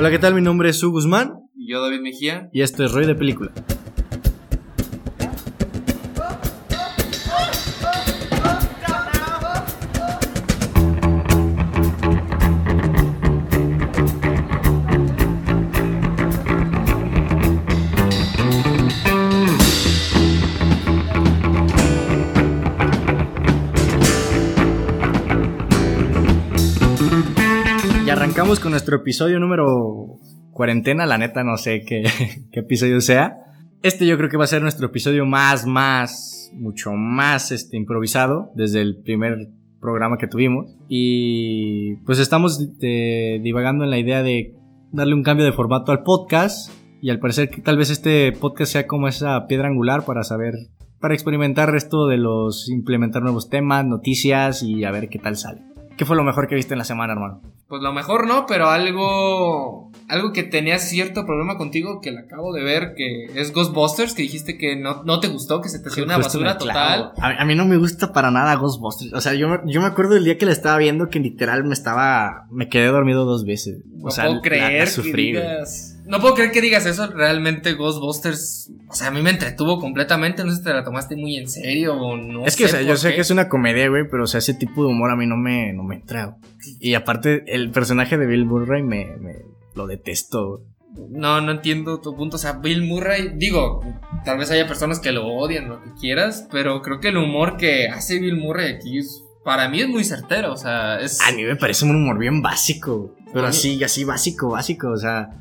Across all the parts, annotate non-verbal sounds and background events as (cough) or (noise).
Hola, ¿qué tal? Mi nombre es Su Guzmán Y yo, David Mejía. y esto es Roy de Película. Con nuestro episodio número cuarentena, la neta no sé qué, (laughs) qué episodio sea. Este yo creo que va a ser nuestro episodio más, más, mucho más este, improvisado desde el primer programa que tuvimos. Y pues estamos eh, divagando en la idea de darle un cambio de formato al podcast. Y al parecer que tal vez este podcast sea como esa piedra angular para saber, para experimentar esto de los, implementar nuevos temas, noticias y a ver qué tal sale. ¿Qué fue lo mejor que viste en la semana, hermano? Pues lo mejor no, pero algo. Algo que tenía cierto problema contigo que lo acabo de ver, que es Ghostbusters, que dijiste que no, no te gustó, que se te hacía una basura total. A, a mí no me gusta para nada Ghostbusters. O sea, yo, me- yo me acuerdo del día que la estaba viendo que literal me estaba. Me quedé dormido dos veces. O No sea, puedo la- creer la que sufrí, digas. No puedo creer que digas eso. Realmente Ghostbusters. O sea, a mí me entretuvo completamente. No sé si te la tomaste muy en serio o no. Es que, o sea, yo sé que es una comedia, güey, pero o sea, ese tipo de humor a mí no me, no me entra. Y aparte, el personaje de Bill Murray me, me lo detesto. No, no entiendo tu punto. O sea, Bill Murray, digo, tal vez haya personas que lo odian, lo que quieras, pero creo que el humor que hace Bill Murray aquí es, para mí es muy certero. O sea, es. A mí me parece un humor bien básico. Pero así, así básico, básico. O sea.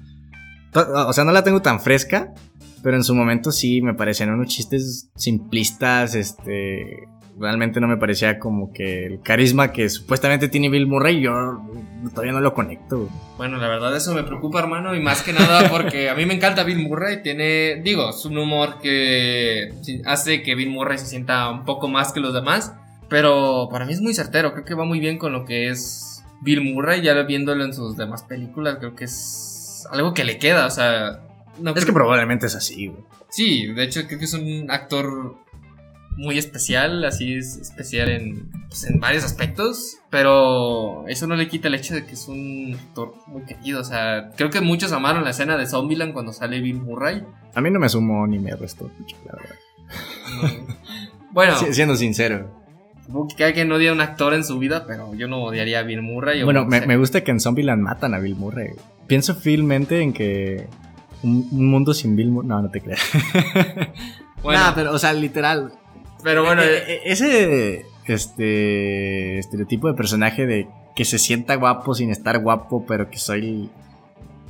O sea, no la tengo tan fresca. Pero en su momento sí me parecían unos chistes simplistas. Este. Realmente no me parecía como que el carisma que supuestamente tiene Bill Murray. Yo todavía no lo conecto. Bueno, la verdad eso me preocupa, hermano, y más que nada porque a mí me encanta Bill Murray. Tiene, digo, es un humor que hace que Bill Murray se sienta un poco más que los demás, pero para mí es muy certero. Creo que va muy bien con lo que es Bill Murray, ya viéndolo en sus demás películas, creo que es algo que le queda, o sea... No Es creo- que probablemente es así, güey. Sí, de hecho creo que es un actor muy especial, así es especial en, pues, en varios aspectos, pero eso no le quita el hecho de que es un actor muy querido, o sea, creo que muchos amaron la escena de Zombieland cuando sale Bill Murray. A mí no me sumó ni me restó, la verdad. (laughs) Bueno, Si- siendo sincero. Que cada quien odia a un actor en su vida, pero yo no odiaría a Bill Murray. Bueno, me, gusta que en Zombieland matan a Bill Murray. Pienso fielmente en que un, un mundo sin Bill Murray. No, no te creas. (laughs) Bueno, Nah, pero, o sea, literal. pero bueno, Eh, eh, ese este estereotipo de personaje de que se sienta guapo sin estar guapo, pero que soy.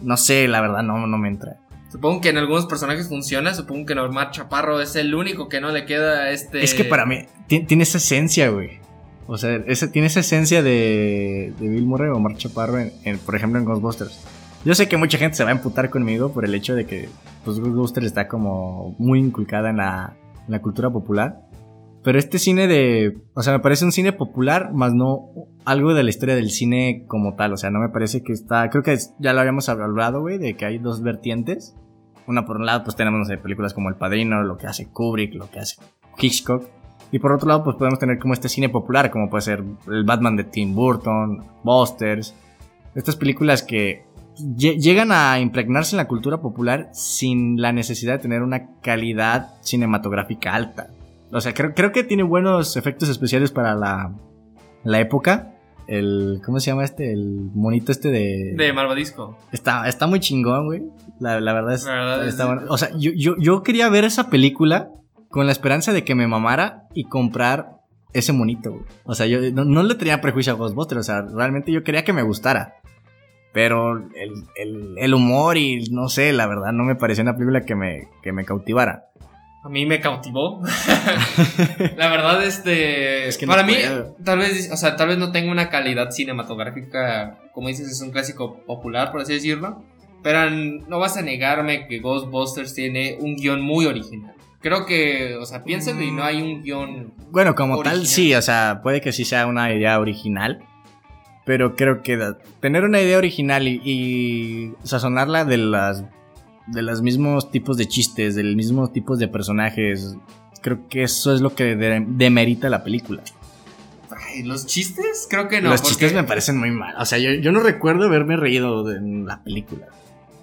No sé, la verdad, no, no me entra. Supongo que en algunos personajes funciona, supongo que Normal Chaparro es el único que no le queda este... Es que para mí ti- tiene esa esencia, güey. O sea, tiene esa esencia de, Bill Murray o Omar Chaparro, en- por ejemplo, en Ghostbusters. Yo sé que mucha gente se va a emputar conmigo por el hecho de que pues, Ghostbusters está como muy inculcada en la, en la cultura popular. Pero este cine de... O sea, me parece un cine popular, más no algo de la historia del cine como tal. O sea, no me parece que está... Creo que ya lo habíamos hablado, güey, de que hay dos vertientes. Una por un lado, pues tenemos, películas como El Padrino, lo que hace Kubrick, lo que hace Hitchcock. Y por otro lado, pues podemos tener como este cine popular, como puede ser el Batman de Tim Burton, Busters. Estas películas que lle- llegan a impregnarse en la cultura popular sin la necesidad de tener una calidad cinematográfica alta. O sea, creo que tiene buenos efectos especiales para la, la época. El, ¿cómo se llama este? El monito este de... De Malvadisco. Está, está muy chingón, güey. La, la verdad es. La verdad es- bueno. O sea, yo, yo, yo quería ver esa película con la esperanza de que me mamara y comprar ese monito, güey. O sea, yo no, no le tenía prejuicio a Ghostbusters. O sea, realmente yo quería que me gustara. Pero el, el, el humor y no sé, la verdad, no me parecía una película que me, que me cautivara. A mí me cautivó. (laughs) la verdad, este. Es que no para mí, tal vez, o sea, tal vez no tenga una calidad cinematográfica, como dices, es un clásico popular, por así decirlo. Pero no vas a negarme que Ghostbusters tiene un guion muy original. Creo que, o sea, piénsalo y no hay un guion. Bueno, como tal, sí, o sea, puede que sí sea una idea original. Pero creo que tener una idea original y, y sazonarla de las de los mismos tipos de chistes, del mismo tipos de personajes, creo que eso es lo que de- demerita la película. Ay, ¿Los chistes? Creo que no. Los porque- chistes me parecen muy mal. O sea, yo, yo no recuerdo haberme reído de- en la película.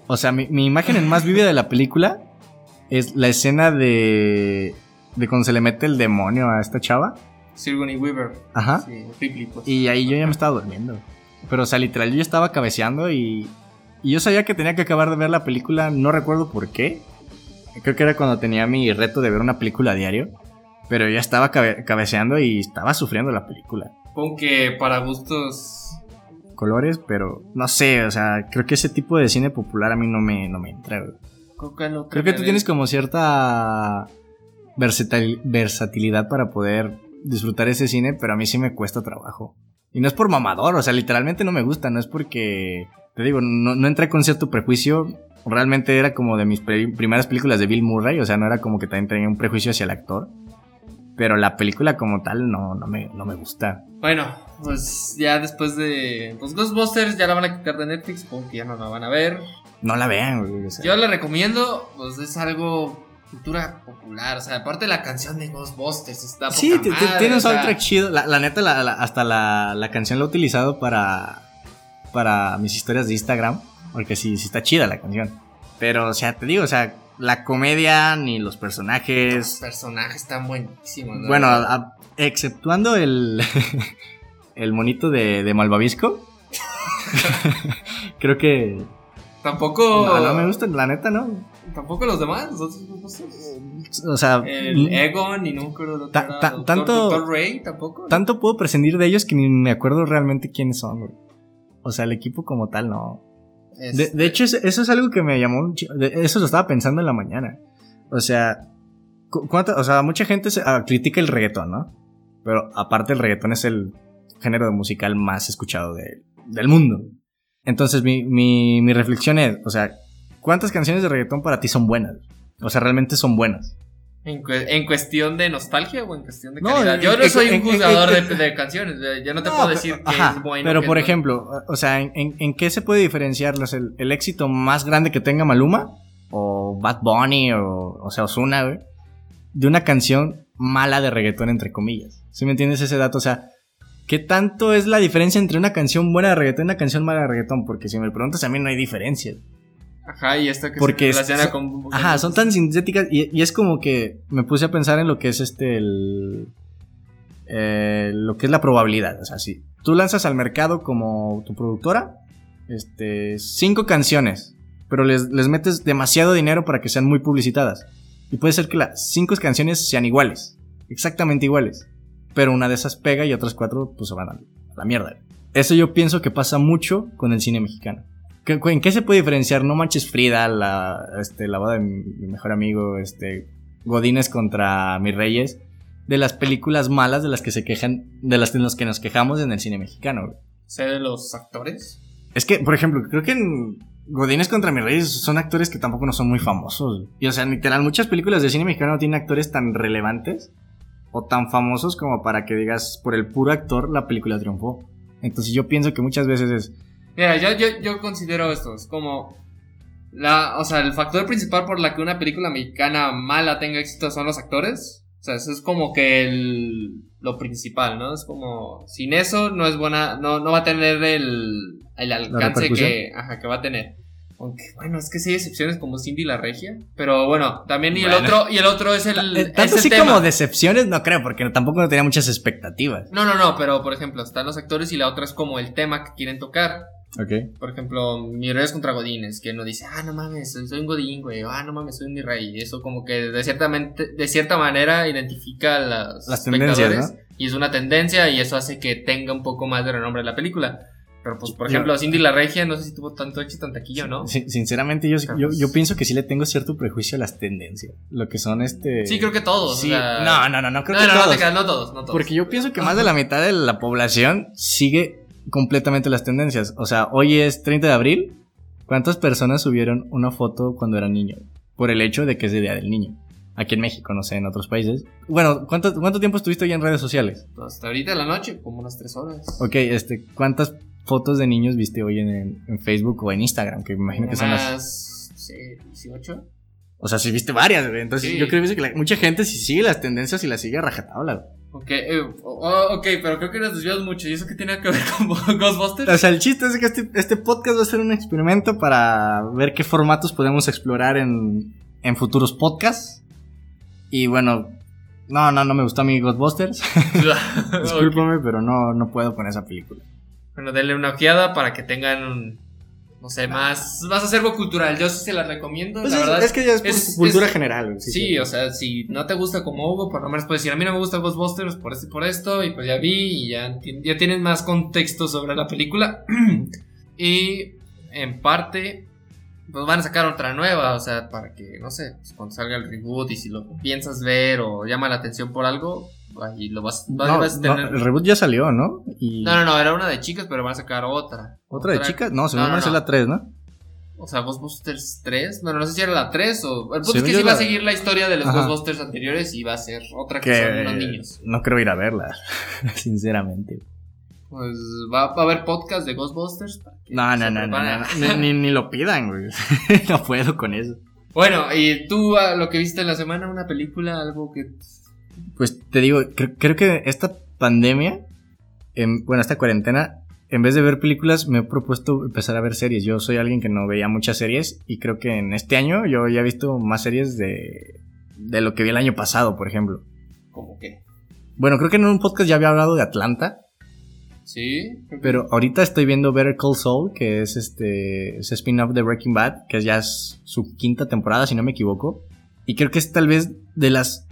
O sea, mi, mi imagen más vívida de la película es la escena de. de cuando se le mete el demonio a esta chava. Sigourney Weaver. Ajá. Sí, Ripley, pues. Y ahí yo ya me estaba durmiendo. Pero, o sea, literal, yo ya estaba cabeceando y. Y yo sabía que tenía que acabar de ver la película, no recuerdo por qué. Creo que era cuando tenía mi reto de ver una película a diario. Pero ya estaba cabe- cabeceando y estaba sufriendo la película. Supongo que para gustos. colores, pero no sé, o sea, creo que ese tipo de cine popular a mí no me, no me entra. Creo que, no Creo que tú tienes como cierta versatil- versatilidad para poder disfrutar ese cine, pero a mí sí me cuesta trabajo. Y no es por mamador, o sea, literalmente no me gusta, no es porque, te digo, no, no entré con cierto prejuicio, realmente era como de mis primeras películas de Bill Murray, o sea, no era como que también tenía un prejuicio hacia el actor. Pero la película como tal no, no, me, no me gusta. Bueno, pues ya después de. Pues Ghostbusters ya la van a quitar de Netflix porque ya no la van a ver. No la vean, güey. o sea. Yo la recomiendo, pues es algo cultura popular. O sea, aparte la canción de Ghostbusters está Sí, tiene un soundtrack chido. La, la neta, la- la- hasta la, la canción la he utilizado para, para mis historias de Instagram. Porque sí, sí está chida la canción. Pero, o sea, te digo, o sea, la comedia ni los Los personajes. personajes están buenísimos. ¿no? Bueno, a- a- exceptuando el, (laughs) el monito de, de Malvavisco. (laughs) creo que. tampoco. No, no me gustan, la neta, ¿no? Tampoco los demás, los otros. O sea, El Egon y no otro Ta- tanto- Doctor Ray tampoco. tanto puedo prescindir de ellos que ni me acuerdo realmente quiénes son, güey. O sea, el equipo como tal, no. De, Este, de hecho, es- eso es algo que me llamó un Eso lo estaba pensando en la mañana. O sea, cu- cuánta- o sea mucha gente se- ah, critica el reggaetón, ¿no? Pero aparte el reggaetón es el género musical más escuchado de- del mundo. Entonces mi, mi, mi reflexión es, o sea, ¿cuántas canciones de reggaetón para ti son buenas? O sea, realmente son buenas. En, cue- en cuestión de nostalgia o en cuestión de No, calidad. en- Yo no soy un juzgador de, de canciones. Yo no te No, puedo pero- decir que ajá, es bueno. Pero por ejemplo, o sea, ¿en, en, en qué se puede diferenciarlos? ¿El, el éxito más grande que tenga Maluma? ¿O Bad Bunny? ¿O, o sea, Ozuna, güey? De una canción mala de reggaetón, entre comillas. ¿Sí me entiendes ese dato? O sea, ¿qué tanto es la diferencia entre una canción buena de reggaetón y una canción mala de reggaetón? Porque si me preguntas, a mí no hay diferencia. Ajá, y esta que Porque se relaciona son- con. Ajá, son tan sintéticas y, y es como que me puse a pensar en lo que es este el, eh, lo que es la probabilidad. O sea, si tú lanzas al mercado como tu productora, este, cinco canciones, pero les, les metes demasiado dinero para que sean muy publicitadas. Y puede ser que las cinco canciones sean iguales, exactamente iguales. Pero una de esas pega y otras cuatro pues se van a la mierda. Eso yo pienso que pasa mucho con el cine mexicano. ¿Qué- ¿En qué se puede diferenciar? No manches Frida, la, este, la boda de mi, mi mejor amigo, este, Godines contra mis reyes, de las películas malas de las que se quejan, de las de las que nos quejamos en el cine mexicano. güey. Sé de los actores. Es que, por ejemplo, creo que en Godines contra mis reyes son actores que tampoco no son muy famosos. güey. Y o sea, literal, muchas películas de cine mexicano no tienen actores tan relevantes o tan famosos como para que digas, por el puro actor, la película triunfó. Entonces yo pienso que muchas veces es, Mira, yo, yo, yo considero esto. Es como. La, o sea, el factor principal por la que una película mexicana mala tenga éxito son los actores. O sea, eso es como que el, lo principal, ¿no? Es como. Sin eso no es buena. No, no va a tener el, el alcance que, ajá, que va a tener. Aunque, bueno, es que sí hay excepciones como Cindy la Regia. Pero bueno, también y el otro, y el otro es el. Eh, es Tanto el así tema. como decepciones, no creo, porque tampoco no tenía muchas expectativas. No, no, no, pero por ejemplo, están los actores y la otra es como el tema que quieren tocar. Ok. Por ejemplo, mi rey es contra Godines, que no dice, ah, no mames, soy, soy un Godín, güey, ah, no mames, soy mi rey. Eso como que de cierta, mente- de cierta manera identifica a los Las tendencias, espectadores y es una tendencia y eso hace que tenga un poco más de renombre la película. Pero pues, por Yo- ejemplo, Cindy la Regia, no sé si tuvo tanto éxito en taquilla, ¿no? Sin- sinceramente, yo, yo, pues- yo pienso que sí le tengo cierto prejuicio a las tendencias. Lo que son este. Sí, creo que todos. Sí. o sea- No, no, no, no creo no, que no, no todos. te creas, no todos, no todos. Porque yo pienso que más de la mitad de la población sigue completamente las tendencias. O sea, hoy es 30 de abril. ¿Cuántas personas subieron una foto cuando eran niños? Por el hecho de que es el Día del Niño. Aquí en México, no sé, en otros países. Bueno, ¿cuánto, cuánto tiempo estuviste ya en redes sociales? Hasta ahorita de la noche, como unas tres horas. Ok, este, ¿cuántas fotos de niños viste hoy en, en Facebook o en Instagram? Que me imagino que son las... Sí, 18. O sea, sí viste varias, güey. Entonces Sí. yo creo que la- mucha gente sí sigue las tendencias y las sigue a rajatabla, güey. Ok, eh, oh, ok, pero creo que nos desviamos mucho. ¿Y eso qué tiene que ver (laughs) con Ghostbusters? O sea, el chiste es que este, este podcast va a ser un experimento para ver qué formatos podemos explorar en, en futuros podcasts. Y bueno, no, no, no me gustó a mí Ghostbusters. (laughs) (laughs) Discúlpame, pero no, no puedo con esa película. Bueno, denle una ojeada para que tengan un, no sé, más, más acervo cultural. Yo sí se la recomiendo. Pues la es, verdad. es que ya es, cultura general. Sí, sí. o sea, si no te gusta como Hugo, por lo menos puedes decir, a mí no me gusta Ghostbusters por esto y por esto, y pues ya vi, y ya, ya tienes más contexto sobre la película. (clears throat) y en parte, pues van a sacar otra nueva, o sea, para que, no sé, pues, cuando salga el reboot y si lo piensas ver o llama la atención por algo, ahí lo vas, vas- No, vas a no, tener... el reboot ya salió, ¿no? Y No, no, no, era una de chicas, pero van a sacar otra. ¿Otra de chicas? No, según No, es la 3, ¿no? O sea, Ghostbusters 3. Bueno, no sé si era la 3 o. El punto Según es que sí va a la- seguir la historia de los Ajá. Ghostbusters anteriores y va a ser otra que son Que niños. no creo ir a verla, (laughs) sinceramente. Pues va, a haber podcast de Ghostbusters. No, no, no, no, ni, ni, lo pidan, güey. (laughs) no puedo con eso. Bueno, y tú a lo que viste en la semana, una película, algo que. Pues te digo, cre- creo que esta pandemia, em, bueno, esta cuarentena, en vez de ver películas, me he propuesto empezar a ver series. Yo soy alguien que no veía muchas series y creo que en este año yo ya he visto más series de, de lo que vi el año pasado, por ejemplo. como que. Bueno, creo que en un podcast ya había hablado de Atlanta, Sí. pero ahorita estoy viendo Better Call Saul, que es este es spin-off de Breaking Bad, que ya es su quinta temporada, si no me equivoco. Y creo que es tal vez de las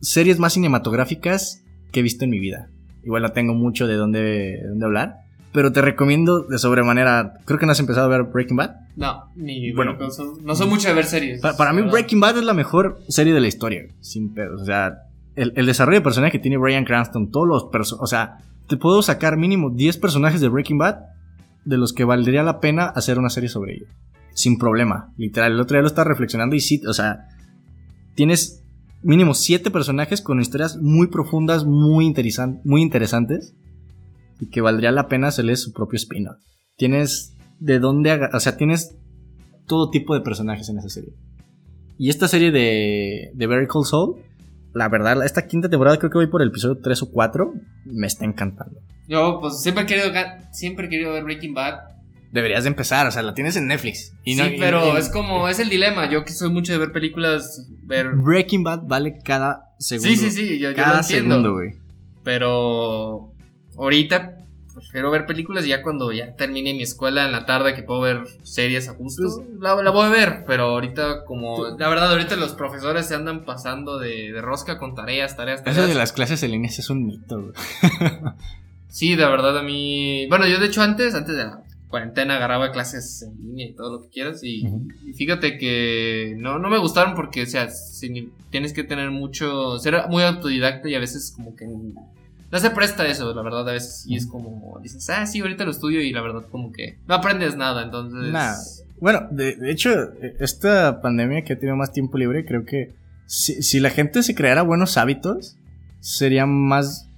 series más cinematográficas que he visto en mi vida. Igual no tengo mucho de dónde, de dónde hablar, pero te recomiendo de sobremanera. Creo que no has empezado a ver Breaking Bad. No, ni. Bueno. No soy mucho de ver series. Pa- para mí. Breaking Bad es la mejor serie de la historia, sin pedos. O sea, el, el desarrollo de personaje que tiene Brian Cranston, todos los personajes. O sea, te puedo sacar mínimo 10 personajes de Breaking Bad de los que valdría la pena hacer una serie sobre ellos. Sin problema, literal. El otro día lo estaba reflexionando y sí, o sea, tienes mínimo 7 personajes con historias muy profundas, muy, interesan- muy interesantes y que valdría la pena hacerles su propio spin-off. Tienes de dónde, o sea, tienes todo tipo de personajes en esa serie. Y esta serie de, de Very Cold Soul, la verdad, esta quinta temporada creo que voy por el episodio 3 o 4, me está encantando. Yo, pues siempre he querido, siempre he querido ver Breaking Bad. Deberías de empezar, o sea, la tienes en Netflix. Y sí, no- pero y- es como, es el dilema. Yo que soy mucho de ver películas, ver. Breaking Bad vale cada segundo. Sí, sí, sí, yo, yo Cada lo entiendo. segundo, güey. Pero ahorita prefiero ver películas y ya cuando ya termine mi escuela en la tarde que puedo ver series a gusto, Pues- la, la voy a ver. Pero ahorita como, la verdad, ahorita los profesores se andan pasando de, de rosca con tareas, tareas, tareas. Eso de las clases en línea es un mito, güey. Sí, de verdad a mí... Bueno, yo de hecho antes, antes de la cuarentena agarraba clases en línea y todo lo que quieras y, fíjate que no, no me gustaron porque, o sea, si- tienes que tener mucho... Ser muy autodidacta y a veces como que... No se presta eso, la verdad, a veces. Y es como, dices, ah, sí, ahorita lo estudio y la verdad como que no aprendes nada, entonces... Nah. Bueno, de, de hecho, eh, esta pandemia que ha tenido más tiempo libre, creo que si, si la gente se creara buenos hábitos, sería más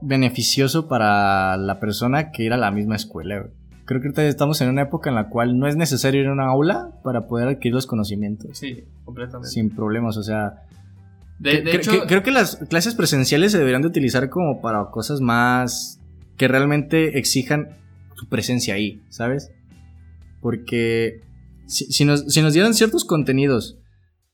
beneficioso para la persona que ir a la misma escuela. güey. Creo que estamos en una época en la cual no es necesario ir a una aula para poder adquirir los conocimientos Sí, completamente. sin problemas. O sea, De, hecho, cre- creo que las clases presenciales se deberían de utilizar como para cosas más que realmente exijan tu presencia ahí, ¿sabes? Porque si, si nos, si nos dieran ciertos contenidos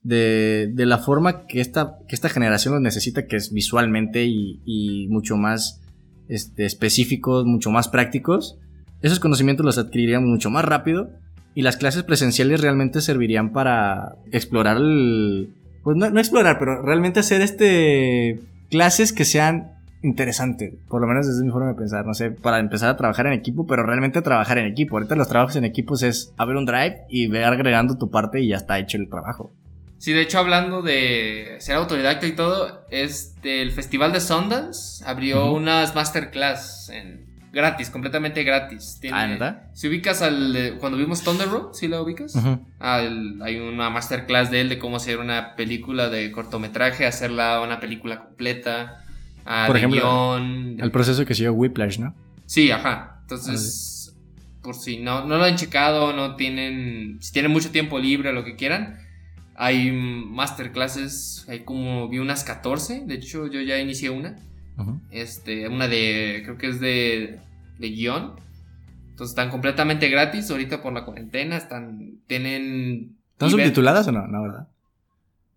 de, de la forma que esta, que esta generación los necesita, que es visualmente y, y mucho más este, específicos, mucho más prácticos, esos conocimientos los adquirirían mucho más rápido y las clases presenciales realmente servirían para explorar el... Pues no, no explorar, pero realmente hacer este clases que sean interesantes, por lo menos desde mi forma de pensar, no sé, para empezar a trabajar en equipo, pero realmente trabajar en equipo. Ahorita los trabajos en equipos es abrir un drive y ver agregando tu parte y ya está hecho el trabajo. Sí, de hecho, hablando de ser autodidacta y todo, este, el Festival de Sundance abrió Ujú. unas masterclass en, gratis, completamente gratis. Tiene- Ah, ¿neta? Si ubicas al. cuando vimos Thunder Road, ¿sí la ubicas? El- hay una masterclass de él de cómo hacer una película de cortometraje, hacerla una película completa. ah, Por de ejemplo, guion, El proceso que siguió Whiplash, ¿no? Sí, ajá. Entonces, por si no, no lo han checado, no tienen, si tienen mucho tiempo libre lo que quieran, hay masterclasses, hay como, vi unas 14, de hecho yo ya inicié una, Este, una de, creo que es de, de guion. Entonces están completamente gratis ahorita por la cuarentena. Están, tienen... ¿Están subtituladas o no? No, ¿verdad?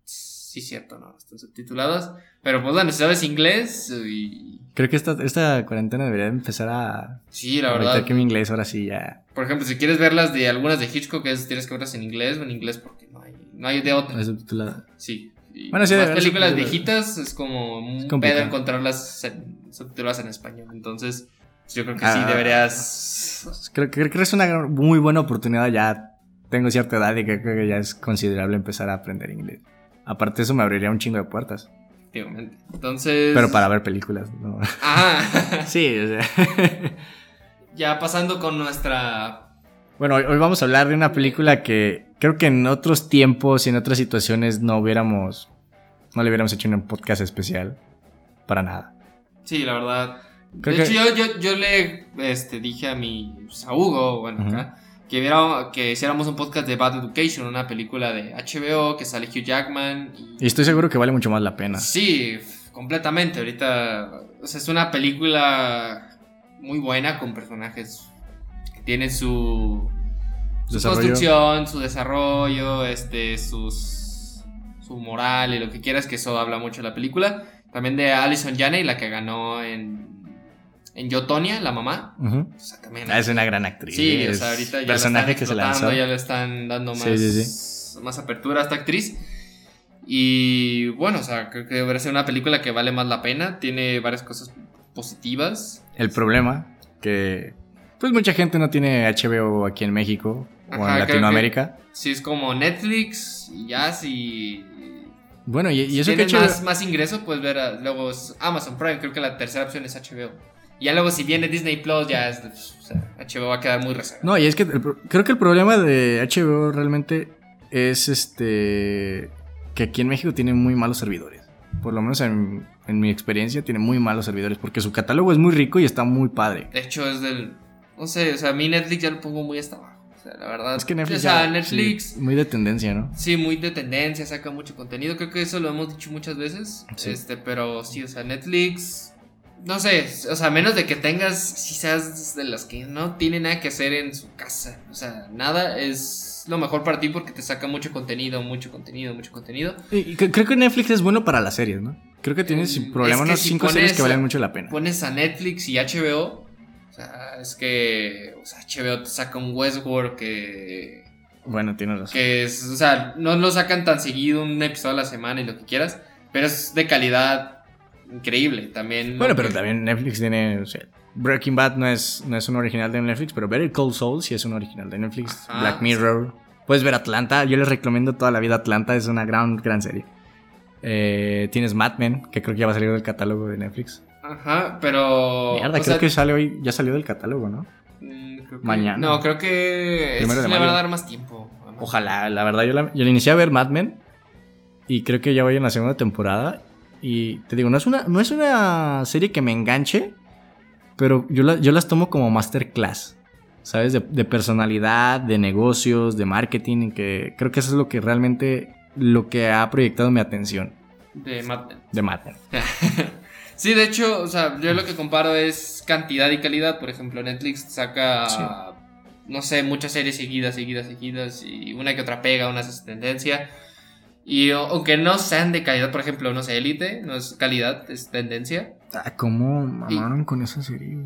Sí, cierto, no, están subtituladas. Pero pues bueno, si sabes inglés y... Creo que esta, esta cuarentena debería empezar a... Sí, la a verdad. que mi inglés ahora sí ya... Por ejemplo, si quieres verlas de algunas de Hitchcock, es, tienes que verlas en inglés o en inglés porque no hay, no hay de otra. Es subtitulada. Sí. Y Bueno, sí, ver películas viejitas es como un pedo encontrarlas en- subtituladas en español. Entonces, pues, yo creo que sí Ah. deberías. Creo, creo que es una muy buena oportunidad. Ya tengo cierta edad y creo que ya es considerable empezar a aprender inglés. Aparte, eso me abriría un chingo de puertas. Entonces. Pero para ver películas, ¿no? Ajá. (laughs) sí, o sea. ya pasando con nuestra. Bueno, hoy, vamos a hablar de una película que creo que en otros tiempos y en otras situaciones no hubiéramos. No le hubiéramos hecho un podcast especial. Para nada. Sí, la verdad. Creo de que- hecho, yo, yo, yo le este, dije a mi. pues, a Hugo, bueno, acá. Que, viera, que hiciéramos un podcast de Bad Education, una película de HBO que sale Hugh Jackman. y- Y estoy seguro que vale mucho más la pena. Sí, completamente. Ahorita, o sea, es una película muy buena con personajes que tienen su, su Desarrollo. construcción, su desarrollo, este, sus, su moral y lo que quieras, que eso habla mucho de la película. También de Alison Janney, la que ganó en, en Yo, Tonya, la mamá. Ujú. O sea, también. Ah, Es una gran actriz. Sí, o sea, ahorita ya personaje la están que se explotando, lanzó. ya le están dando más, Sí, sí, más apertura a esta actriz. Y bueno, o sea, creo que debería ser una película que vale más la pena. Tiene varias cosas positivas. El problema que pues mucha gente no tiene HBO aquí en México o en Latinoamérica. Sí, es como Netflix y ya si. Bueno, y, y si eso que HBO más, más ingreso, puedes ver a- luego es Amazon Prime. Creo que la tercera opción es HBO. Y ya luego, si viene Disney Plus, ya es. O sea, HBO va a quedar muy reservado. No, y es que el creo que el problema de HBO realmente es este que aquí en México tiene muy malos servidores. Por lo menos en, en mi experiencia tiene muy malos servidores porque su catálogo es muy rico y está muy padre. De hecho, es del. No sé, o sea, a mí Netflix ya lo pongo muy hasta abajo. O sea, la verdad. Es que Netflix O sea, ya- Netflix. sí, muy de tendencia, ¿no? Sí, muy de tendencia, saca mucho contenido. Creo que eso lo hemos dicho muchas veces. Sí. Este, pero sí, o sea, Netflix. No sé, o sea, a menos de que tengas, seas de las que no tiene nada que hacer en su casa. O sea, nada es lo mejor para ti porque te saca mucho contenido, mucho contenido, mucho contenido. Y, y cre- creo que Netflix es bueno para las series, ¿no? Creo que tiene Mm, sin problema es que si cinco series pones- que valen mucho la pena. Pones a Netflix y HBO. Es que. O sea, HBO te saca un Westworld que. Bueno, tienes razón. que es, o sea, no lo sacan tan seguido, un episodio a la semana y lo que quieras, pero es de calidad increíble también. Bueno, pero que- también Netflix tiene. o sea, Breaking Bad no es, no es un original de Netflix, pero Better Call Saul sí es un original de Netflix. Ajá, Black Mirror. Puedes ver Atlanta. Yo les recomiendo toda la vida Atlanta. Es una gran, gran serie. Eh, tienes Mad Men, que creo que ya va a salir del catálogo de Netflix. Ajá, pero. Mierda, creo sea, que sale hoy. Ya salió del catálogo, ¿no? mm, creo que- mañana. No, creo que. De le van a dar más tiempo. Ojalá, la verdad, yo la, yo inicié a ver Mad Men. Y creo que ya voy en la segunda temporada. Y te digo, no es una, no es una serie que me enganche. Pero yo, la- yo las tomo como masterclass. ¿Sabes? De, de personalidad, de negocios, de marketing. Que creo que eso es lo que realmente. Lo que ha proyectado mi atención De Mad Men. de Mad Men. (laughs) Sí, de hecho, o sea, yo lo que comparo es cantidad y calidad. Por ejemplo, Netflix saca, Sí. no sé, muchas series seguidas, seguidas, seguidas, y una que otra pega, una es tendencia. Y aunque no sean de calidad, por ejemplo, no sé, Elite, no es calidad, es tendencia. Ah, ¿Cómo mamaron con esa serie?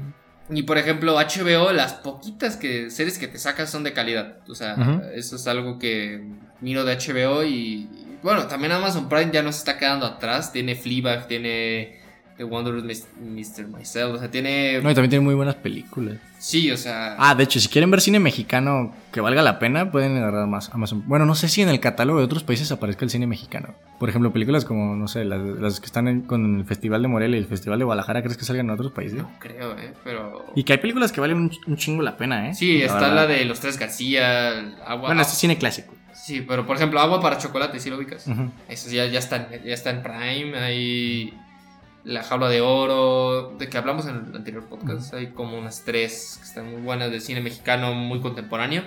Y por ejemplo, HBO, las poquitas que, series que te sacas son de calidad. O sea, eso es algo que miro de HBO y, y, bueno, también Amazon Prime ya no se está quedando atrás. Tiene Fleabag, tiene The Wonderful Mis- Mr. Myself, o sea, tiene... No, y también tiene muy buenas películas. Sí, o sea... Ah, de hecho, si quieren ver cine mexicano que valga la pena, pueden agarrar más Amazon. Bueno, no sé si en el catálogo de otros países aparezca el cine mexicano. Por ejemplo, películas como, no sé, las, las que están en- con el Festival de Morelia y el Festival de Guadalajara, ¿crees que salgan en otros países? No creo, eh, pero... Y que hay películas que valen un, un chingo la pena, ¿eh? Sí, está verdad. la de Los Tres García, Agua... Bueno, este es cine clásico. Sí, pero por ejemplo, Agua para Chocolate, ¿sí lo ubicas? Ujú. Eso ya, ya, está, ya está en Prime, hay La Jaula de Oro, de que hablamos en el anterior podcast, hay como unas tres que están muy buenas de cine mexicano muy contemporáneo.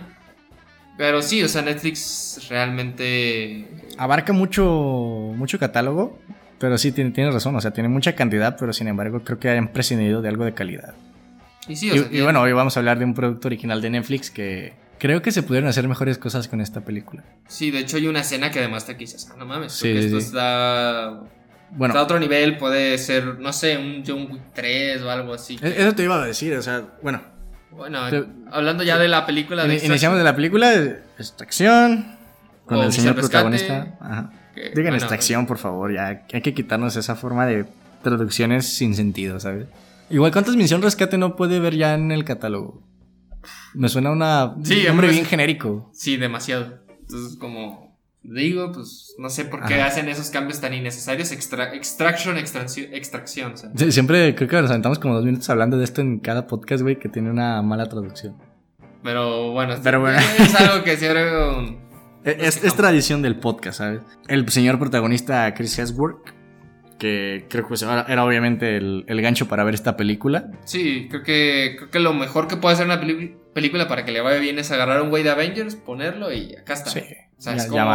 Pero sí, o sea, Netflix realmente... Abarca mucho, mucho catálogo Pero sí, tiene, tienes razón, o sea, tiene mucha cantidad, pero sin embargo creo que han prescindido de algo de calidad. Y sí, o Y, sea, y bueno, hoy vamos a hablar de un producto original de Netflix que creo que se pudieron hacer mejores cosas con esta película. sí, de hecho hay una escena que además te dices, ah, no mames, Sí, creo que sí, esto está, Bueno, está a otro nivel, puede ser, no sé, un John Wick 3 o algo así. eso te iba a decir, o sea, bueno, Bueno, Te- hablando ya de la película de ini- iniciamos de la película, extracción, con O el señor Rescate. protagonista. Ajá. que, Digan bueno, extracción, por favor, ya hay que quitarnos esa forma de traducciones sin sentido, ¿sabes? Igual, ¿cuántas Misión Rescate no puede ver ya en el catálogo? Me suena una, Sí, un nombre bien genérico. Sí, demasiado. Entonces, como digo, pues no sé por qué Ajá. hacen esos cambios tan innecesarios. Extra- extraction, extracción, extracción. o sea. Sí, siempre creo que nos aventamos como dos minutos hablando de esto en cada podcast, güey, que tiene una mala traducción. Pero bueno, Pero bueno. (laughs) es algo que siempre. um, Es, tradición del podcast, ¿sabes? El señor protagonista Chris Hemsworth, que creo que pues, era, obviamente el, el gancho para ver esta película. Sí, creo que, creo que lo mejor que puede hacer una peli- película para que le vaya bien es agarrar un güey de Avengers, ponerlo y acá está. Sí, O sea, ya- es como- la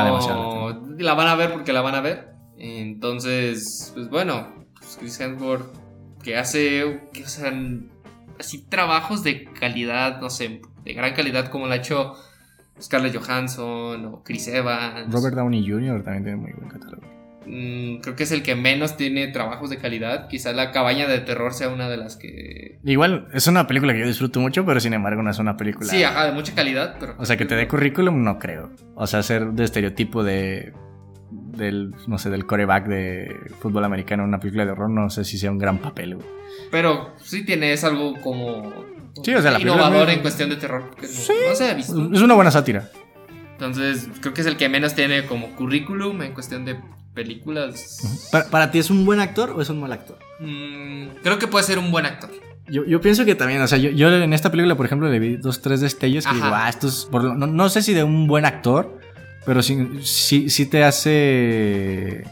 La van a ver porque la van a ver. Entonces, pues bueno, pues Chris Hemsworth que hace, que, o sea, así trabajos de calidad, no sé, de gran calidad como lo ha hecho Scarlett Johansson o Chris Evans. Robert Downey Jr. también tiene muy buen catálogo. Mm, creo que es el que menos tiene trabajos de calidad. Quizá la cabaña de terror sea una de las que... Igual, es una película que yo disfruto mucho, pero sin embargo no es una película. Sí, ajá, de mucha calidad, pero... O sea, que te dé currículum, no creo. O sea, ser de estereotipo de. Del, no sé, del coreback de fútbol americano en una película de horror, no sé si sea un gran papel, güey. Pero sí tiene, es algo como... Sí, o sea, la Innovador muy- en cuestión de terror. no- Sí. No se ha visto. Es una buena sátira. Entonces, creo que es el que menos tiene como currículum en cuestión de películas. ¿Para, para ti es un buen actor o es un mal actor? Mm, creo que puede ser un buen actor. Yo, yo pienso que también, o sea, yo, yo en esta película, por ejemplo, le vi dos, tres destellos que Ajá. digo, ah, esto es. por no, no sé si de un buen actor, pero sí, sí, sí te hace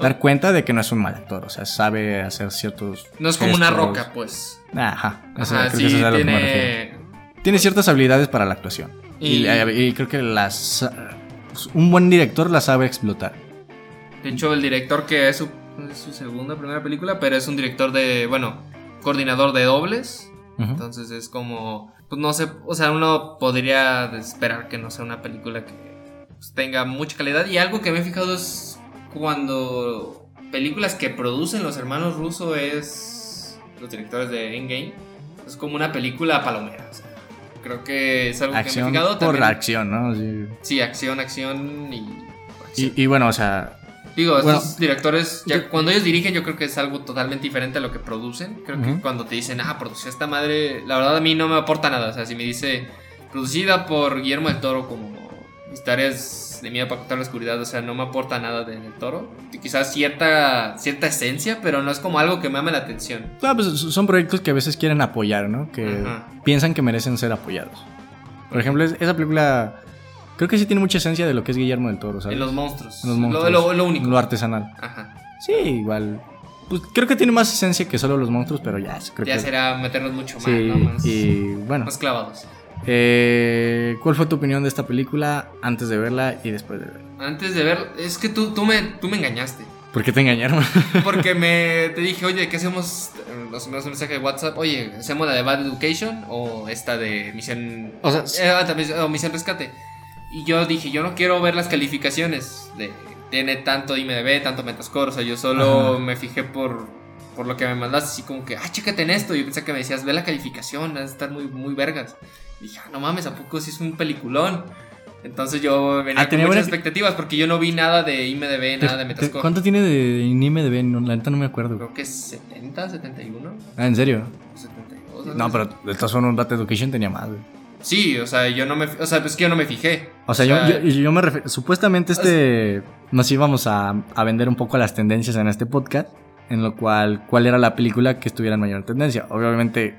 dar cuenta de que no es un mal actor. O sea, sabe hacer ciertos. No es como una roca, pues. Ajá. Ajá, sí, eso es tiene. Tiene ciertas habilidades para la actuación. Y, Y- y creo que las. Un buen director la sabe explotar. De hecho, el director que es su, es su segunda, primera película, pero es un director de, bueno, coordinador de dobles. Entonces es como, pues no sé, o sea, uno podría esperar que no sea una película que pues, tenga mucha calidad. Y algo que me he fijado es cuando películas que producen los hermanos Russo es los directores de Endgame. Es como una película palomera. o sea, creo que es algo que me he Acción fijado. por También, acción, ¿no? Sí. Sí, acción, acción y... acción. Y, y bueno, o sea, Digo, estos Bueno, directores, ya yo- cuando ellos dirigen, yo creo que es algo totalmente diferente a lo que producen. Creo que cuando te dicen, ah, produció esta madre, la verdad a mí no me aporta nada. O sea, si me dice, producida por Guillermo del Toro, como historias de miedo para contar la oscuridad, o sea, no me aporta nada de del Toro. Y quizás cierta, cierta esencia, pero no es como algo que me llame la atención. ah, pues, son proyectos que a veces quieren apoyar, ¿no? Que piensan que merecen ser apoyados. Por ejemplo, es- esa película creo que sí tiene mucha esencia de lo que es Guillermo del Toro, ¿sabes? En los monstruos. En los Lo- monstruos. Lo, lo único. Lo artesanal. Ajá. Sí, igual. Pues creo que tiene más esencia que solo los monstruos, pero ya, creo Ya que... será meternos mucho más, Sí, ¿no? Más, y bueno. más clavados. Eh, ¿Cuál fue tu opinión de esta película antes de verla y después de verla? Antes de ver, es que tú, tú, me, tú me engañaste. ¿Por qué te engañaron? (laughs) Porque me te dije, oye, ¿qué hacemos? Nos un mensaje de WhatsApp. Oye, ¿hacemos la de Bad Education o esta de Misión. O sea, Eh, ah, también- o Misión Rescate? Y yo dije, yo no quiero ver las calificaciones. De, tiene tanto IMDB, tanto Metascore. O sea, yo solo Ajá. me fijé por, por lo que me mandaste. Así como que, ah, chécate en esto. Yo pensé que me decías, ve la calificación, va a estar muy, muy vergas. Y dije, ah, no mames, ¿a poco sí es un peliculón? Entonces yo venía Ah, con muchas buena- expectativas porque yo no vi nada de IMDB, nada de Metascore. ¿Cuánto tiene de IMDb? No, la neta no me acuerdo. Creo que es 70, 71, Ah, ¿en serio? 72. algo No, pero de todas formas, Bad Education tenía más, güey. Sí, o sea, yo no me. O sea, pues que yo no me fijé. O sea, yo, yo, yo me refiero. Supuestamente este. Nos íbamos a, a vender un poco las tendencias en este podcast. En lo cual, ¿cuál era la película que estuviera en mayor tendencia? Obviamente,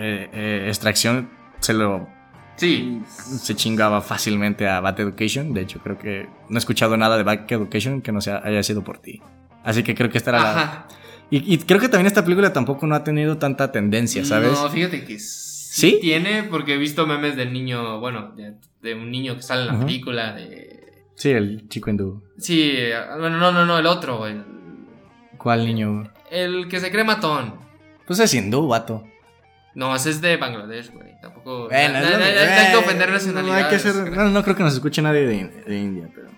eh, eh, Extracción se lo. Sí, Se chingaba fácilmente a Bad Education. De hecho, creo que no he escuchado nada de Bad Education que no sea, haya sido por ti. Así que creo que esta era la. y creo que también esta película tampoco no ha tenido tanta tendencia, ¿sabes? No, fíjate que sí, ¿Sí? tiene, porque he visto memes del niño, bueno, de, de un niño que sale en la película de. Sí, el chico hindú. Sí, eh, bueno, no, no, no, el otro, el, ¿Cuál niño? el que se cree matón. Pues es hindú, vato. No, ese es de Bangladesh, güey. Tampoco. Bueno, no, es no, no, hay que eh, ofender hay nacionalidades. que no, no creo que nos escuche nadie de, de India, pero.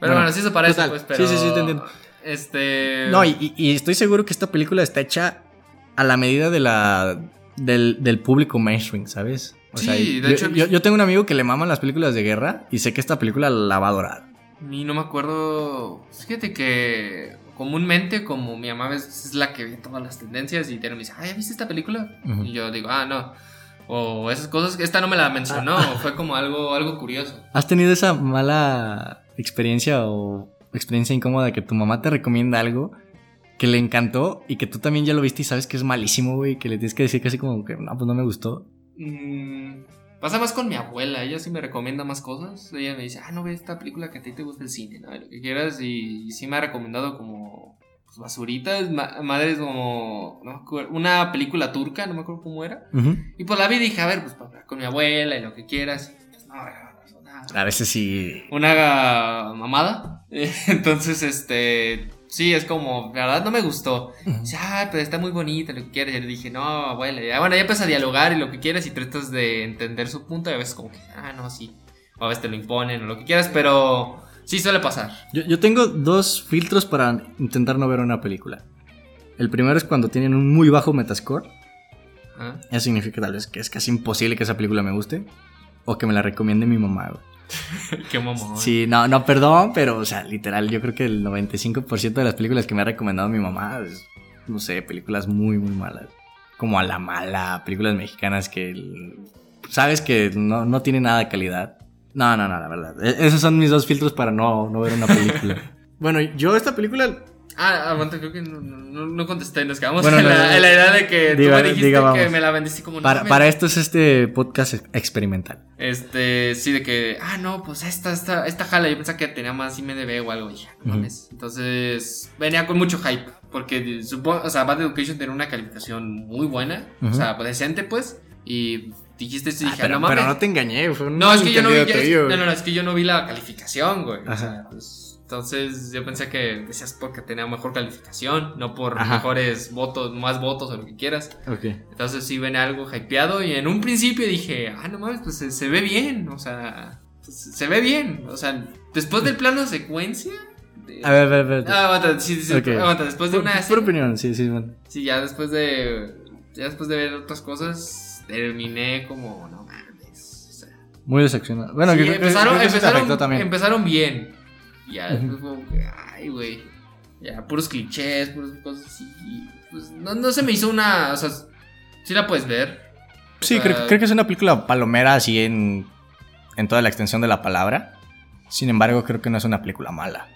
Pero bueno, sí se parece, total. pues, pero. Sí, sí, sí, te entiendo. Este. No, y estoy seguro que esta película está hecha a la medida de la del, del público mainstream, ¿sabes? Sí, de yo, hecho- yo, yo tengo un amigo que le maman las películas de guerra y sé que esta película la va a adorar. Y no me acuerdo. Fíjate que comúnmente, como mi mamá es la que ve todas las tendencias y te me dice, ay, ¿ya viste esta película? Ujú. Y yo digo, ah, no. O esas cosas, esta no me la mencionó, Ah. (laughs) fue como algo, algo curioso. ¿Has tenido esa mala experiencia o experiencia incómoda que tu mamá te recomienda algo que le encantó y que tú también ya lo viste y sabes que es malísimo, güey? Que le tienes que decir casi como que no, pues no me gustó. Mm, pasa más con mi abuela, ella sí me recomienda más cosas. Ella me dice, ah, no ve esta película que a ti te gusta el cine, ¿no? Lo que quieras. Y, y sí me ha recomendado como pues, basuritas, ma- madres como no me acuerdo, una película turca, no me acuerdo cómo era. Y pues la vi y dije, a ver, pues para- con mi abuela y lo que quieras. Y, pues no. A veces sí. Una mamada. (laughs) Entonces, este. Sí, es como, la verdad no me gustó. Dice, ah, pero está muy bonita, lo que quieres. Y le dije, no, abuela. Ya, bueno, ya empieza a dialogar y lo que quieres y tratas de entender su punto. Y a veces, como que, ah, no, sí. O a veces te lo imponen o lo que quieras, pero sí suele pasar. Yo, yo tengo dos filtros para intentar no ver una película. El primero es cuando tienen un muy bajo metascore. ¿Ah? Eso significa tal vez que es casi imposible que esa película me guste. O que me la recomiende mi mamá, güey. (laughs) Qué mamón. Sí, no, no, perdón, pero, o sea, literal, yo creo que el 95% de las películas que me ha recomendado mi mamá es, no sé, películas muy, muy malas. Como a la mala, películas mexicanas que el- sabes que no, no tienen nada de calidad. No, no, no, la verdad. E- Esos son mis dos filtros para no, no ver una película. (laughs) bueno, yo esta película Ah, aguanta, creo que no, no, no contesté. Nos quedamos Bueno, en, no, la, en la idea de que diga- tú me dijiste diga, que me la vendiste como Para, para esto es este podcast ex- experimental. Este, sí, de que, ah, no, pues esta, esta, esta jala, yo pensaba que tenía más IMDB o algo, ya, no Ujú. mames. Entonces, venía con mucho hype, porque supongo, o sea, Bad Education tenía una calificación muy buena, o sea, decente, pues, y dijiste esto y Ah, dije, pero, no mames. pero no te engañé, fue un No, es que yo no vi, no, no, es que yo no vi la calificación, güey. O sea, pues, entonces yo pensé que decías porque tenía mejor calificación, no por Ajá. mejores votos, más votos o lo que quieras. Ok. Entonces sí ven algo hypeado y en un principio dije, ah, no mames, pues se, se ve bien, o sea, pues, se ve bien, o sea, después del plano secuencia... de- A ver, a ver, a ver. Ah, aguanta, sí, sí, sí, Ok. aguanta, después de una... Por, por opinión, sí, sí, bueno. Sí, ya después de... Ya después de ver otras cosas, terminé como, no mames, o sea... Muy decepcionado. Bueno, Sí, que- empezaron, que empezaron, empezaron bien. Y Ya después como que, ay, güey. Ya, puros clichés, puras cosas así. y, Pues no, no se me hizo una. O sea, sí la puedes ver. Sí, O creo, sea, creo que es una película palomera así en, en toda la extensión de la palabra. Sin embargo, creo que no es una película mala.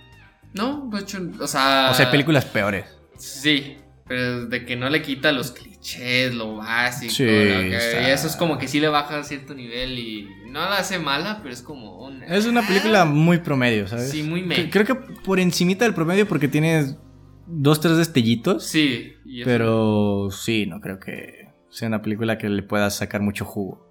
No, de hecho, o sea. O sea, hay películas peores. Sí, pero de que no le quita los clichés, lo básico. Sí, que- y eso es como que sí le baja a cierto nivel y no la hace mala, pero es como una. Es una película muy promedio, ¿sabes? Sí, muy meh. Creo que por encimita del promedio porque tiene dos, tres destellitos. Sí, y Pero sí, no creo que sea una película que le puedas sacar mucho jugo.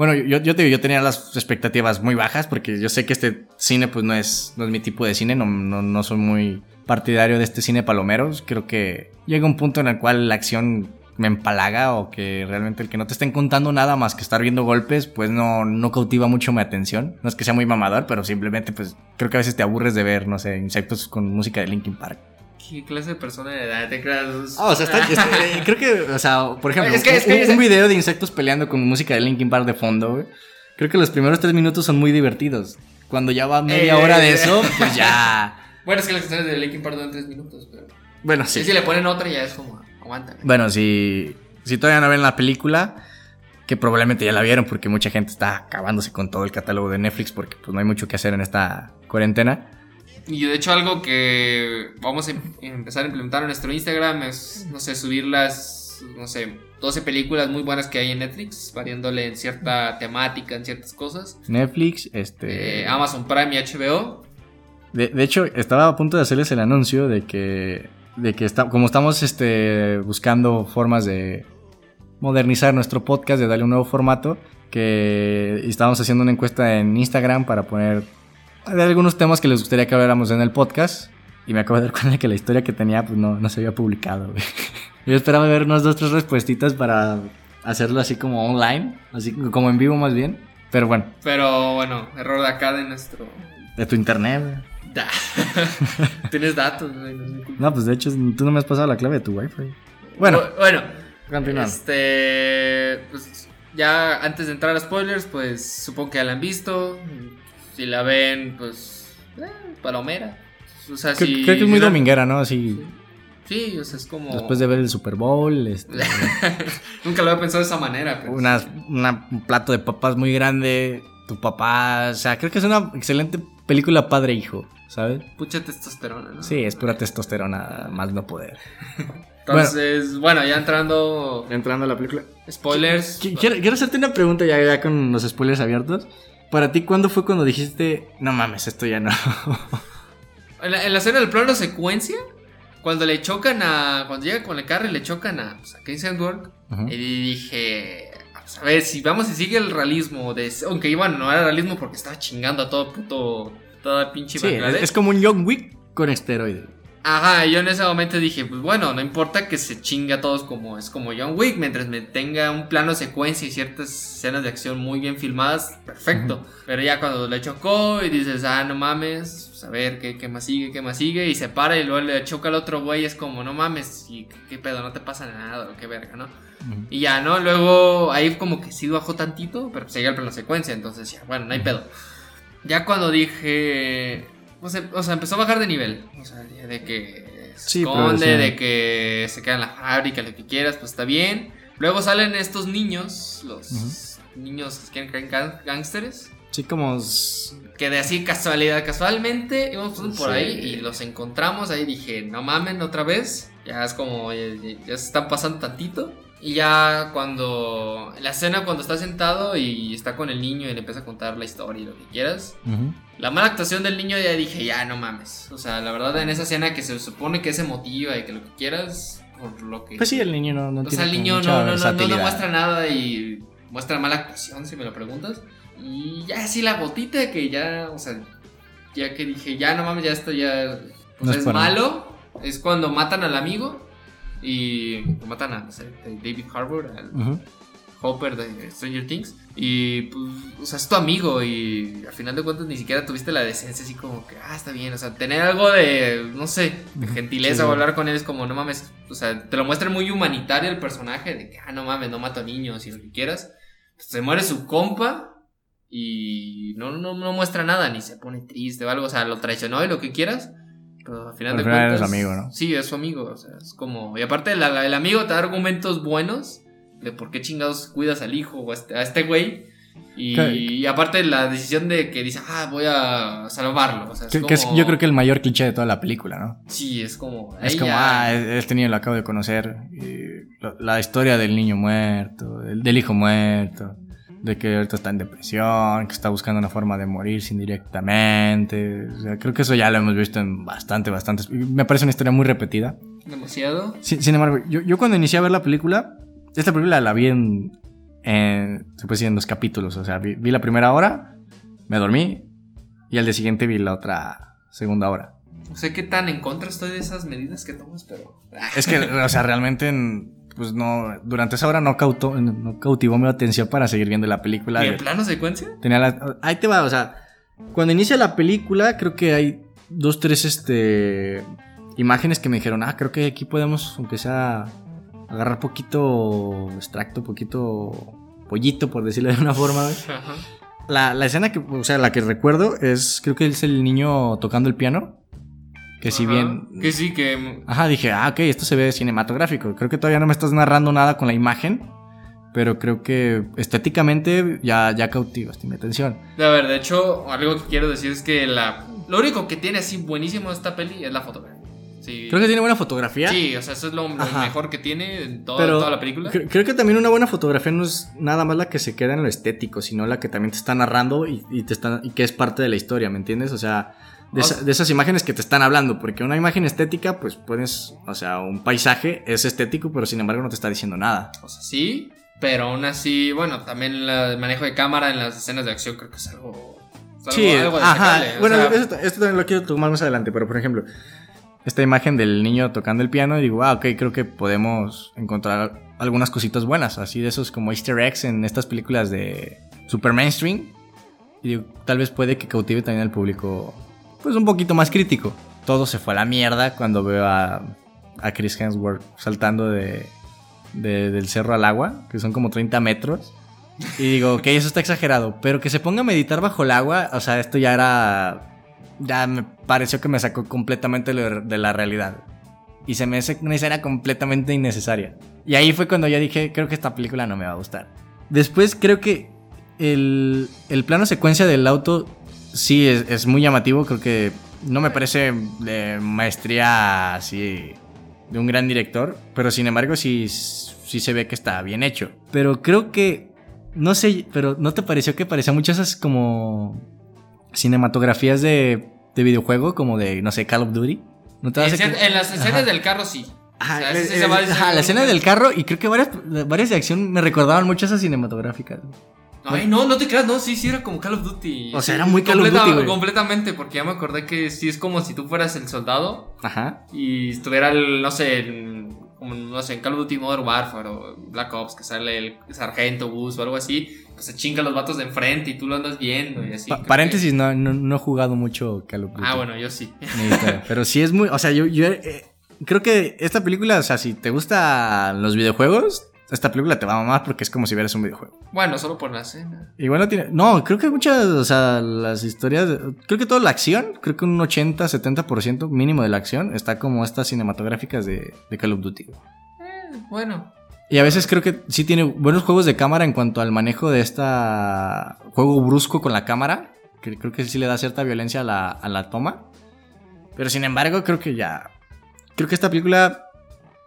Bueno, yo, yo te yo tenía las expectativas muy bajas porque yo sé que este cine pues no es, no es mi tipo de cine, no, no, no soy muy partidario de este cine palomeros. Creo que llega un punto en el cual la acción me empalaga o que realmente el que no te estén contando nada más que estar viendo golpes pues no, no cautiva mucho mi atención. No es que sea muy mamador, pero simplemente pues creo que a veces te aburres de ver, no sé, insectos con música de Linkin Park. ¿Qué clase de persona de edad te creas? Ah, o sea, está, (laughs) está- eh, creo que, o sea, por ejemplo, Es que- es que- un, es- un video de insectos peleando con música de Linkin Park de fondo, güey. Creo que los primeros tres minutos son muy divertidos. Cuando ya va media Eh. hora de eso, pues ya. (laughs) Bueno, es que las canciones de Linkin Park duran tres minutos, pero. Bueno, Sí. sí. Si le ponen otra ya es como, aguanta. Bueno, si, si todavía no ven la película, que probablemente ya la vieron porque mucha gente está acabándose con todo el catálogo de Netflix porque pues no hay mucho que hacer en esta cuarentena. Y de hecho, algo que vamos a em- empezar a implementar en nuestro Instagram es, no sé, subir las, no sé, 12 películas muy buenas que hay en Netflix, variándole en cierta temática, en ciertas cosas. Netflix, este... Eh, Amazon Prime y HBO. De, de hecho, estaba a punto de hacerles el anuncio de que, de que está, como estamos este, buscando formas de modernizar nuestro podcast, de darle un nuevo formato, que estábamos haciendo una encuesta en Instagram para poner de algunos temas que les gustaría que habláramos en el podcast. Y me acabo de dar cuenta que la historia que tenía pues no, no se había publicado, güey. (laughs) Yo esperaba ver unas dos, tres respuestitas para hacerlo así como online, así como en vivo más bien. Pero bueno, Pero bueno, error de acá de nuestro. de tu internet, güey. Da. (laughs) Tienes datos, güey. no. No, pues de hecho tú no me has pasado la clave de tu wifi. Bueno, Bu- bueno. continuando. Este. Pues ya antes de entrar a spoilers, pues supongo que ya la han visto. Si la ven, pues. Eh, palomera. O sea, Creo, si. creo que es muy la- dominguera, ¿no? Así, Sí, o sea, es como. después de ver el Super Bowl, este, (laughs) Nunca lo había pensado de esa manera, pero. una- una- un plato de papas muy grande, tu papá, o sea, creo que es una excelente película padre-hijo, ¿sabes? Pucha testosterona, ¿no? Sí, es pura testosterona, más no poder. (laughs) Entonces, bueno, ya entrando. Entrando a la película. Spoilers. Qu- Quiero, quiero hacerte una pregunta ya, ya con los spoilers abiertos. Para ti, ¿cuándo fue cuando dijiste, no mames, esto ya no? (laughs) En la, en la escena del plano secuencia, cuando le chocan a. Cuando llega con el carro y le chocan a, pues, a Ujú. y dije. pues, a ver, si vamos y sigue el realismo. De, aunque bueno, no era realismo porque estaba chingando a todo puto. Toda pinche Sí, es, como un Young Wick con esteroide. Ajá, yo en ese momento dije, pues bueno, no importa que se chingue a todos como es como John Wick, mientras me tenga un plano secuencia y ciertas escenas de acción muy bien filmadas, perfecto. Pero ya cuando le chocó y dices, ah, no mames, pues, a ver ¿qué, qué más sigue, qué más sigue, y se para y luego le choca al otro güey, es como, no mames, y qué, pedo, no te pasa nada, o qué verga, ¿no? Y ya, ¿no? Luego ahí como que sí bajó tantito, pero seguía el plano secuencia, entonces ya, bueno, no hay pedo. Ya cuando dije. O sea, o sea, empezó a bajar de nivel. O sea, ya de que se Sí, esconde, de que se queda en la fábrica, lo que quieras, pues está bien. Luego salen estos niños, los niños que quieren creer gángsteres. Sí, como... Que de así casualidad, casualmente íbamos por Sí. ahí y los encontramos. Ahí dije, no mamen otra vez. Ya es como, ya, ya- ya se están pasando tantito. Y ya cuando, la escena cuando está sentado y está con el niño y le empieza a contar la historia y lo que quieras. Ujú. La mala actuación del niño ya dije, ya no mames. O sea, la verdad en esa escena que se supone que es emotiva y que lo que quieras, por lo que... Pues sí, el niño no, no o sea, el niño no, no, no, no, no versatilidad. muestra nada y muestra mala actuación, si me lo preguntas. Y ya así la gotita que ya, o sea, ya que dije, ya no mames, ya esto ya es malo. Es cuando matan al amigo y matan a David Harbour, al. Hopper de Stranger Things. Y pues, o sea, es tu amigo y al final de cuentas ni siquiera tuviste la decencia así como que, ah, está bien. O sea, tener algo de, no sé, de gentileza Sí, o hablar con él es como, no mames. O sea, te lo muestra muy humanitario el personaje de que, ah, no mames, no mato niños y lo que quieras. Pues, se muere su compa y no, no, no muestra nada, ni se pone triste o algo. O sea, lo traicionó y lo que quieras. Pero al final Al de cuentas. su amigo, ¿no? Sí, es su amigo. O sea, es como. Y aparte, el amigo te da argumentos buenos de por qué chingados cuidas al hijo o a este, a este güey. Y, aparte, la decisión de que dice, ah, voy a salvarlo. O sea, es Que, que es como- yo creo que el mayor cliché de toda la película, ¿no? Sí, es como. Es como, ya- ah, este niño lo acabo de conocer. y la, la historia del niño muerto, del, del hijo muerto, de que ahorita está en depresión, que está buscando una forma de morirse indirectamente. O sea, creo que eso ya lo hemos visto en bastante, bastantes. y Me parece una historia muy repetida. Demasiado. Sin, sin embargo, yo, yo cuando inicié a ver la película, esta película la vi en, en, se puede decir, en dos capítulos. O sea, vi, vi la primera hora, me dormí y al día siguiente vi la otra segunda hora. No sé qué tan en contra estoy de esas medidas que tomas, pero. Es que, o sea, realmente, en- pues no, durante esa hora no, cautó, no cautivó mi atención para seguir viendo la película. ¿Y en plano secuencia? Tenía la- ahí te va, o sea, cuando inicia la película, creo que hay dos, tres, este, imágenes que me dijeron, ah, creo que aquí podemos, aunque sea, agarrar poquito extracto, poquito pollito, por decirlo de una forma. Ajá. La, la escena que, o sea, la que recuerdo es, creo que es el niño tocando el piano. Que si Ajá. bien Que sí, que. Ajá, dije, ah, ok, esto se ve cinematográfico. Creo que todavía no me estás narrando nada con la imagen, pero creo que estéticamente ya, ya cautivaste mi atención. A ver, de hecho, algo que quiero decir es que la. Lo único que tiene así buenísimo esta peli es la fotografía. Sí. Creo que tiene buena fotografía, Sí, o sea, eso es lo, lo mejor que tiene en toda, pero toda la película. cre- creo que también una buena fotografía no es nada más la que se queda en lo estético, sino la que también te está narrando y, y te está, y que es parte de la historia, ¿me entiendes? O sea, de, esa- de esas imágenes que te están hablando, porque una imagen estética, pues puedes, o sea, un paisaje es estético, pero sin embargo no te está diciendo nada. O sea, sí, pero aún así, bueno, también el manejo de cámara en las escenas de acción creo que es algo algo, Sí, algo ajá. Bueno, sea, esto, esto también lo quiero tomar más adelante, pero por ejemplo, esta imagen del niño tocando el piano, y digo, ah, ok, creo que podemos encontrar algunas cositas buenas, así de esos como easter eggs en estas películas de super mainstream. Y digo, tal vez puede que cautive también al público, pues un poquito más crítico. Todo se fue a la mierda cuando veo a, a Chris Hemsworth saltando de, de- del cerro al agua, que son como 30 metros. Y digo, ok, eso está exagerado. Pero que se ponga a meditar bajo el agua, o sea, esto ya era. Ya me pareció que me sacó completamente de la realidad. Y se me hace una escena completamente innecesaria. Y ahí fue cuando yo dije, creo que esta película no me va a gustar. Después creo que el, el plano secuencia del auto sí es, es muy llamativo. Creo que no me parece de maestría así de un gran director. Pero sin embargo sí, sí se ve que está bien hecho. Pero creo que no sé, pero ¿no te pareció que parecía muchas esas como cinematografías de, de videojuego, como de, no sé, Call of Duty? ¿No te en, das en las escenas Ajá. del carro sí. Ajá, O sea, eh, ese se va a eh, ajá, la escena que- del carro y creo que varias, varias de acción me recordaban mucho esas cinematográficas. Ay, no, no te creas, no, sí, sí era como Call of Duty. O sea, era muy Call of Duty, güey. Completamente, porque ya me acordé que sí es como si tú fueras el soldado Ajá. y estuviera el, no sé, en, como, no sé, en Call of Duty Modern Warfare o Black Ops, que sale el sargento bus o algo así, pues se chingan los vatos de enfrente y tú lo andas viendo y así. Pa- paréntesis, no, no, no he jugado mucho Call of Duty. Ah, bueno, yo sí. Pero sí es muy. O sea, yo, yo eh, creo que esta película, o sea, si te gustan los videojuegos, esta película te va a mamar porque es como si vieras un videojuego. Bueno, solo por la escena. Igual no tiene. No, creo que muchas, o sea, las historias. Creo que toda la acción, creo que un 80, 70% mínimo de la acción está como estas cinematográficas de, de Call of Duty. Eh, bueno. Y a veces creo que sí tiene buenos juegos de cámara en cuanto al manejo de esta juego brusco con la cámara. Que creo que sí le da cierta violencia a la, a la toma. Pero sin embargo, creo que ya. Creo que esta película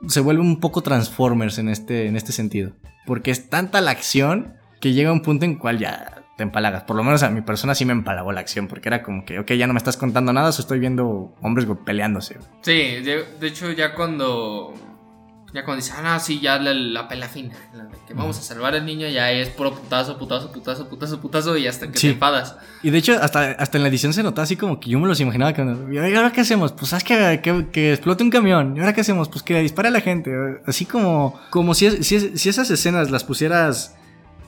se vuelve un poco Transformers en este, en este sentido. Porque es tanta la acción que llega un punto en cual ya te empalagas. Por lo menos a mi persona sí me empalagó la acción. Porque era como que, ok, ya no me estás contando nada, solo estoy viendo hombres peleándose. Sí, de, de hecho ya cuando... Ya cuando dice, ah, no, sí, ya la, la pela fina, la de que vamos a salvar al niño, ya es puro putazo, putazo, putazo, putazo, putazo, y hasta que Sí. te enfadas. Y de hecho, hasta, hasta en la edición se notaba así como que yo me los imaginaba que. ¿Y ahora qué hacemos? Pues haz que, que, que explote un camión. ¿Y ahora qué hacemos? Pues que dispare a la gente. Así como. Como si, es- si, es- si esas escenas las pusieras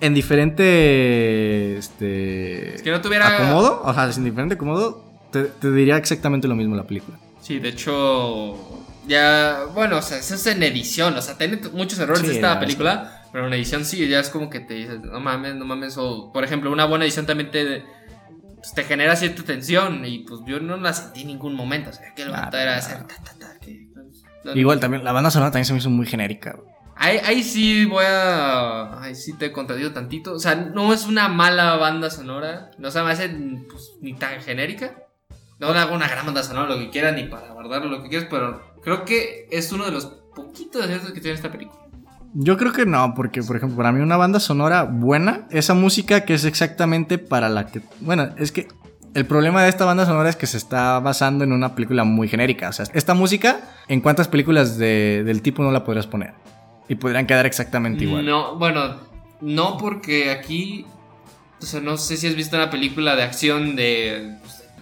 en diferente. Este. Es que no tuviera... Acomodo. O sea, en diferente acomodo. Te, te diría exactamente lo mismo la película. Sí, de hecho, ya, bueno, o sea, eso es en edición, o sea, tiene muchos errores Sí, esta la película, pero en edición sí, ya es como que te dices, no mames, no mames, o por ejemplo, una buena edición también te, pues, te genera cierta tensión y pues yo no la sentí en ningún momento, o sea, que el Ah, vato era hacer ta, ta, ta, que, pues, no- Igual también. La banda sonora también se me hizo muy genérica. ahí sí voy a. Ahí sí te he contradigo tantito. O sea, no es una mala banda sonora. No se me hace pues, ni tan genérica. No le hago una gran banda sonora, lo que quieras, ni para guardarlo, lo que quieras, pero creo que es uno de los poquitos aciertos que tiene esta película. Yo creo que no, porque por ejemplo, para mí una banda sonora buena, esa música que es exactamente para la que... Bueno, es que el problema de esta banda sonora es que se está basando en una película muy genérica. O sea, esta música, ¿en cuántas películas de- del tipo no la podrías poner? Y podrían quedar exactamente igual. No, bueno, no porque aquí. O sea, no sé si has visto una película de acción de,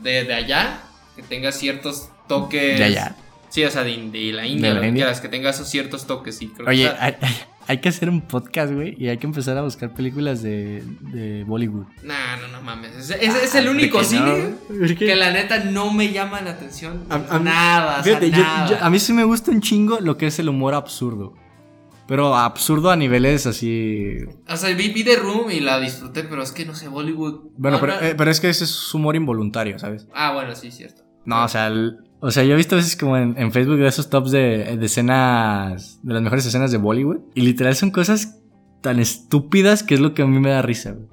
de, de allá, que tenga ciertos toques. Ya, ya. Sí, o sea, de, de la India, ¿De la lo que India? quieras, que tenga esos ciertos toques. Sí, creo Oye, hay, hay- que hacer un podcast, güey, y hay que empezar a buscar películas de, de Bollywood. Nah, no, no mames. Es, es- es el único ¿De que cine que la neta no me llama la atención. A- a mí- nada, o sea, Fíjate, yo- nada. yo- a mí sí me gusta un chingo lo que es el humor absurdo. Pero absurdo a niveles así. O sea, vi, vi The Room y la disfruté, pero es que no sé, Bollywood. Bueno, no, pero, no- eh, pero es que ese es humor involuntario, ¿sabes? Ah, bueno, sí, cierto. No, o sea, el- o sea, yo he visto a veces como en, en Facebook de esos tops de, de escenas, de las mejores escenas de Bollywood. Y literal son cosas tan estúpidas que es lo que a mí me da risa, güey.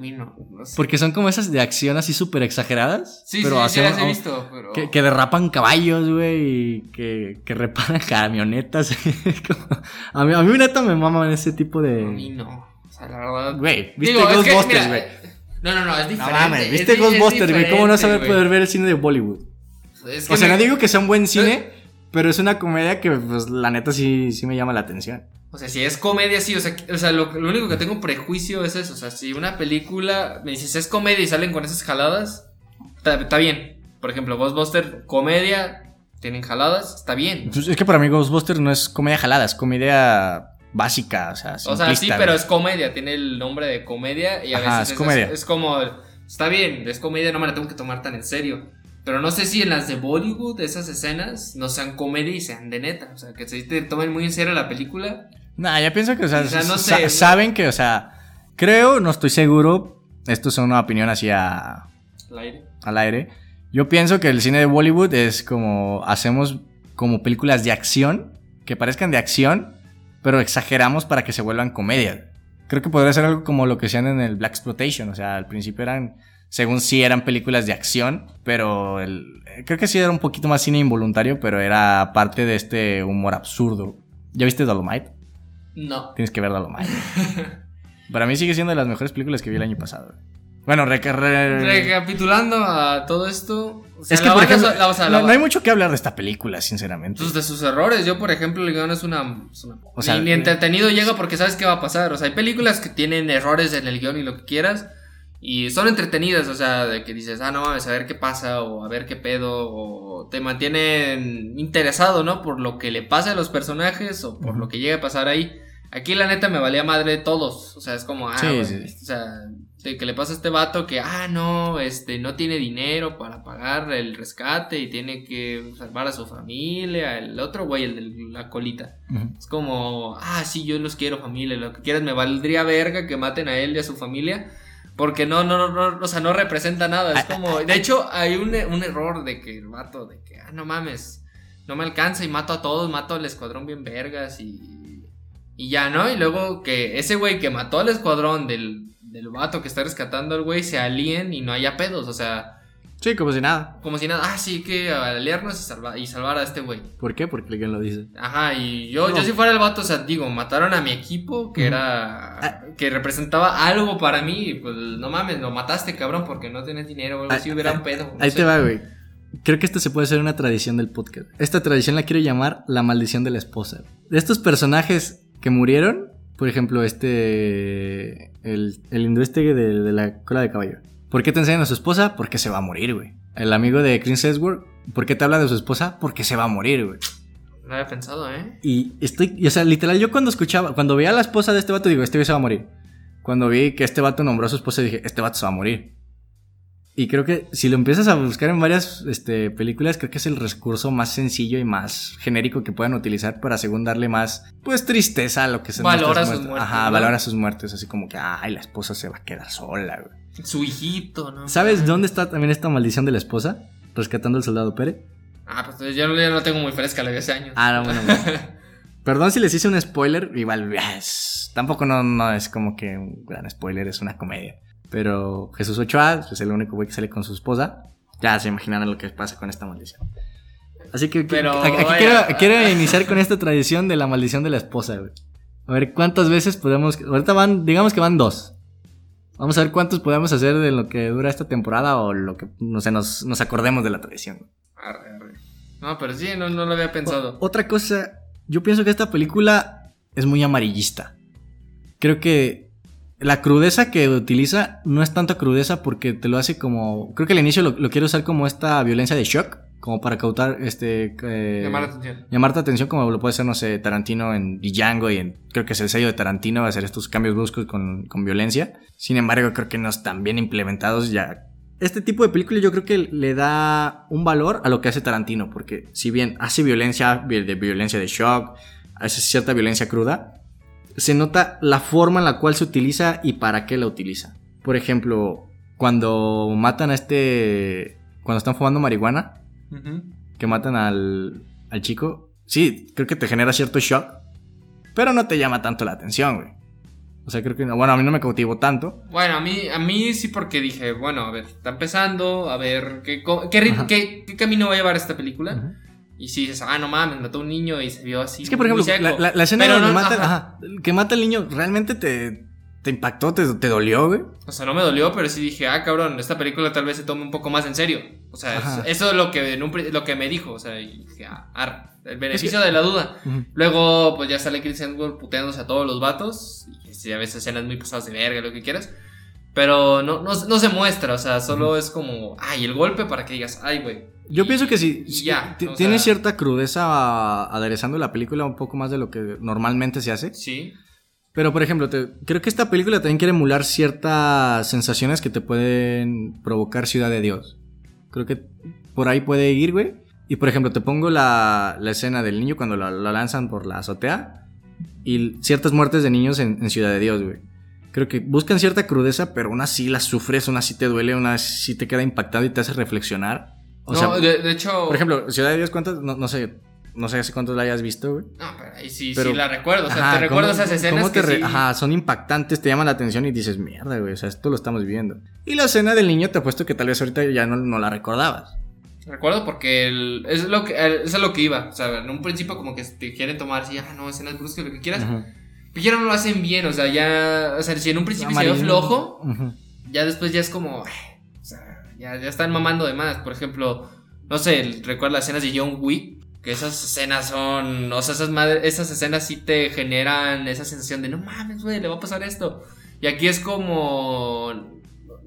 A mí no. no sé. Porque son como esas de acción así súper exageradas. Sí, pero sí, hacen- las he visto, pero. Que, que derrapan caballos, güey, y que, que reparan (laughs) camionetas. (laughs) Como- a, mí, a mí neta me maman ese tipo A mí de... no. O sea, la verdad. Güey, viste Digo, Ghostbusters, güey. No, no, no, es No diferente. mames, es viste es Ghostbusters, güey. ¿Cómo no saber poder ver el cine de Bollywood? Es que O sea, me- no digo que sea un buen cine, Pero es una comedia que, pues, la neta sí, sí me llama la atención. O sea, si es comedia, sí. O sea, o sea lo, lo único que tengo prejuicio es eso. O sea, si una película me dices es comedia y salen con esas jaladas, está, bien. Por ejemplo, Ghostbuster, comedia, tienen jaladas, está bien. Pues es que para mí Ghostbusters no es comedia jalada, es comedia básica, o sea, O sea, sí, pero es comedia, tiene el nombre de comedia y a Ajá, veces es comedia. es como, está bien, es comedia, no me la tengo que tomar tan en serio. Pero no sé si en las de Bollywood esas escenas no sean comedia y sean de neta. O sea, que se te tomen muy en serio la película. Nah, ya pienso que, o sea, O sea, no sé, saben que, o sea, creo, no estoy seguro, esto es una opinión así a- al aire. al aire. Yo pienso que el cine de Bollywood es como, hacemos como películas de acción, que parezcan de acción, pero exageramos para que se vuelvan comedia. Creo que podría ser algo como lo que hacían en el Black Exploitation, o sea, al principio eran, según sí eran películas de acción, pero el- creo que sí era un poquito más cine involuntario, pero era parte de este humor absurdo. ¿Ya viste Dolomite? No. Tienes que ver Dolomite. (laughs) Para mí sigue siendo de las mejores películas que vi el año pasado. Bueno, re- re- Recapitulando a todo esto. o sea, es que, por ejemplo, so- la- o sea, no, hay mucho que hablar de esta película, sinceramente. pues, de sus errores. Yo, por ejemplo, el guion es una. es una- O sea, ni, ni entretenido llega porque sabes qué va a pasar. O sea, hay películas que tienen errores en el guion y lo que quieras. Y son entretenidas, o sea, de que dices, ah, no mames, a ver qué pasa, o a ver qué pedo, o te mantienen interesado, ¿no? Por lo que le pasa a los personajes, o por lo que llega a pasar ahí. Aquí, la neta, me valía madre todos. O sea, es como, ah, Sí, o sea, de que le pasa a este vato que, ah, no, este, no tiene dinero para pagar el rescate y tiene que salvar a su familia, el otro güey, el de la colita. Es como, ah, sí, yo los quiero familia, lo que quieras, me valdría verga que maten a él y a su familia. Porque no, no, no, no, o sea, no representa nada. Es Ah, como, de hecho, hay un, un error de que el vato, de que, ah, no mames, no me alcanza y mato a todos, mato al escuadrón bien vergas y, y ya, ¿no? Y luego que ese güey que mató al escuadrón del, del vato que está rescatando al güey se alíen y no haya pedos, o sea, Sí, como si nada. como si nada, ah, sí, que aliarnos y, salva- y salvar a este güey. ¿Por qué? Porque alguien lo dice. Ajá, y yo, No. yo si fuera el vato, o sea, digo, mataron a mi equipo, que era, que representaba algo para mí, pues no mames, lo mataste, cabrón, porque no tienes dinero, o algo Ah, así, hubiera ah, un pedo. no Ahí sé. te va, güey. Creo que esto se puede ser una tradición del podcast. Esta tradición la quiero llamar la maldición de la esposa. De estos personajes que murieron, por ejemplo, este. El, el hindú este de, de la cola de caballo. ¿Por qué te enseñan a su esposa? Porque se va a morir, güey. El amigo de Chris Hemsworth, ¿por qué te habla de su esposa? Porque se va a morir, güey. No había pensado, ¿eh? Y estoy, y, o sea, literal, yo cuando escuchaba, cuando veía a la esposa de este vato, digo, este güey se va a morir. Cuando vi que este vato nombró a su esposa, dije, este vato se va a morir. Y creo que si lo empiezas a buscar en varias este, películas, creo que es el recurso más sencillo y más genérico que puedan utilizar para, según darle más, pues, tristeza a lo que se Valor nuestras a sus muertes. Ajá, ¿no? valor a sus muertes. Así como que, ay, la esposa se va a quedar sola, güey. Su hijito, ¿no? ¿Sabes dónde está también esta maldición de la esposa? Rescatando al soldado Pérez. Ah, pues yo no, yo no tengo muy fresca, la vi hace años. Ah, no, bueno, bueno. (laughs) Perdón si les hice un spoiler, igual tampoco no, no es como que un gran spoiler, es una comedia. Pero Jesús Ochoa es el único güey que sale con su esposa. Ya se imaginarán lo que pasa con esta maldición. Así que Pero, aquí quiero, quiero iniciar con esta tradición de la maldición de la esposa, güey. A ver cuántas veces podemos... Ahorita van, digamos que van dos. Vamos a ver cuántos podemos hacer de lo que dura esta temporada o lo que no sé, nos, nos acordemos de la tradición. Arre, arre. No, pero sí, no, no lo había pensado. Otra cosa, yo pienso que esta película es muy amarillista. Creo que la crudeza que utiliza no es tanta crudeza porque te lo hace como. Creo que al inicio lo, lo quiere usar como esta violencia de shock, como para cautar este. eh, Llamar la atención. llamarte la atención, como lo puede hacer, no sé, Tarantino en Django y en. Creo que es el sello de Tarantino, va a hacer estos cambios bruscos con, con violencia. Sin embargo, creo que no están bien implementados ya. Este tipo de películas yo creo que le da un valor a lo que hace Tarantino, porque si bien hace violencia, vi- de violencia de shock, hace cierta violencia cruda, se nota la forma en la cual se utiliza y para qué la utiliza. Por ejemplo, cuando matan a este. Cuando están fumando marihuana, Que matan al, al chico, sí, creo que te genera cierto shock, pero no te llama tanto la atención, güey. O sea, creo que, no- bueno, a mí no me cautivó tanto. Bueno, a mí, a mí sí porque dije, bueno, a ver, está empezando, a ver qué, qué, qué- qué camino va a llevar esta película. Y si dices, ah, no mames, mató a un niño y se vio así. Es que, por ejemplo, la, la- la escena no- mata, ajá. ajá, que mata al niño realmente te, ¿Te impactó? ¿Te, te dolió, güey? O sea, no me dolió, pero sí dije, ah, cabrón, esta película tal vez se tome un poco más en serio. O sea, Ajá. eso es lo que, en un pri- lo que me dijo. O sea, dije, ah, arre, el beneficio Es que- de la duda. Luego, pues ya sale Chris Hemsworth puteándose a todos los vatos. Y a veces escenas muy pasadas de verga, lo que quieras. Pero no, no, no se muestra, o sea, solo es como, ay, el golpe para que digas, ay, güey. Yo Y- pienso que sí. sí, ya. tiene sea, cierta crudeza aderezando la película un poco más de lo que normalmente se hace. Sí. Pero, por ejemplo, te- creo que esta película también quiere emular ciertas sensaciones que te pueden provocar Ciudad de Dios. Creo que por ahí puede ir, güey. Y, por ejemplo, te pongo la, la escena del niño cuando la, la lanzan por la azotea. Y ciertas muertes de niños en, en Ciudad de Dios, güey. Creo que buscan cierta crudeza, pero aún así la sufres, aún así te duele, aún así te queda impactado y te hace reflexionar. O no, sea, de, de hecho. por ejemplo, Ciudad de Dios, ¿cuántas? No, no sé, no sé hace cuántos la hayas visto, güey. No, pero ahí sí, Pero- sí la recuerdo. O sea, Ajá, te recuerdo ¿cómo- esas escenas cómo te que re- sí- Ajá, son impactantes, te llaman la atención y dices, mierda, güey, o sea, esto lo estamos viviendo. Y la escena del niño te apuesto que tal vez ahorita ya no, no la recordabas. Recuerdo porque el- es lo que el- es a lo que iba. O sea, en un principio como que te quieren tomar así, ah, no, escenas bruscas, lo que quieras. Pero ya no lo hacen bien, o sea, ya. O sea, si en un principio se ve flojo, ya después ya es como. ay, O sea, ya, ya están mamando de más. Por ejemplo, no sé, recuerda las escenas de John Wick. Que esas escenas son. O sea, esas, madre- esas escenas sí te generan esa sensación de no mames, güey, le va a pasar esto. Y aquí es como.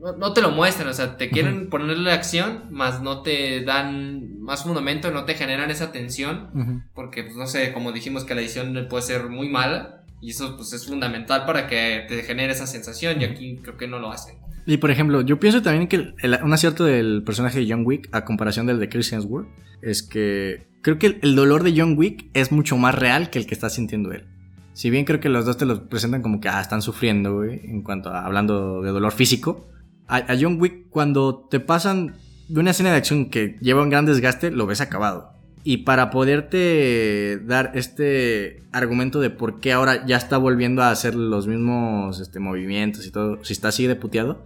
No, no te lo muestran, o sea, te quieren ponerle acción, más no te dan más fundamento, no te generan esa tensión. Porque, pues no sé, como dijimos que la edición puede ser muy mala. Y eso pues es fundamental para que te genere esa sensación. Y aquí creo que no lo hacen. Y por ejemplo, yo pienso también que un acierto del personaje de John Wick a comparación del de Chris Hemsworth es que creo que el, dolor de John Wick es mucho más real que el que está sintiendo él. Si bien creo que los dos te lo presentan como que ah, están sufriendo, en cuanto a hablando de dolor físico, a, a John Wick cuando te pasan de una escena de acción que lleva un gran desgaste, lo ves acabado. Y para poderte dar este argumento de por qué ahora ya está volviendo a hacer los mismos este, movimientos y todo, si está así de puteado,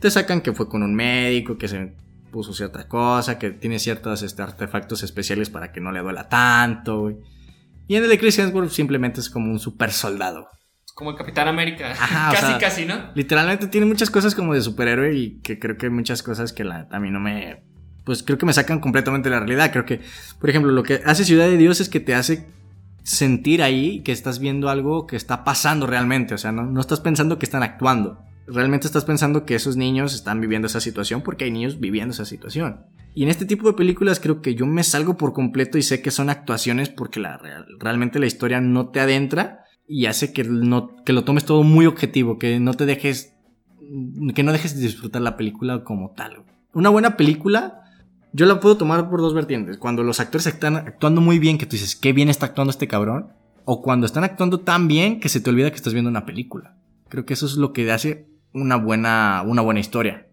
te sacan que fue con un médico, que se puso cierta cosa, que tiene ciertos este, artefactos especiales para que no le duela tanto, güey. Y en el de Chris Hemsworth simplemente es como un super soldado. Como el Capitán América. Ajá, o (laughs) casi, sea, casi, ¿no? Literalmente tiene muchas cosas como de superhéroe y que creo que hay muchas cosas que la, a mí no me... Pues creo que me sacan completamente de la realidad. Creo que, por ejemplo, lo que hace Ciudad de Dios es que te hace sentir ahí que estás viendo algo que está pasando realmente. O sea, no, no estás pensando que están actuando. Realmente estás pensando que esos niños están viviendo esa situación porque hay niños viviendo esa situación. Y en este tipo de películas creo que yo me salgo por completo y sé que son actuaciones porque la, real- realmente la historia no te adentra y hace que, no, que lo tomes todo muy objetivo, que no te dejes, que no dejes de disfrutar la película como tal. Una buena película, yo la puedo tomar por dos vertientes. Cuando los actores están actuando muy bien, que tú dices, qué bien está actuando este cabrón. O cuando están actuando tan bien que se te olvida que estás viendo una película. Creo que eso es lo que hace una buena, una buena historia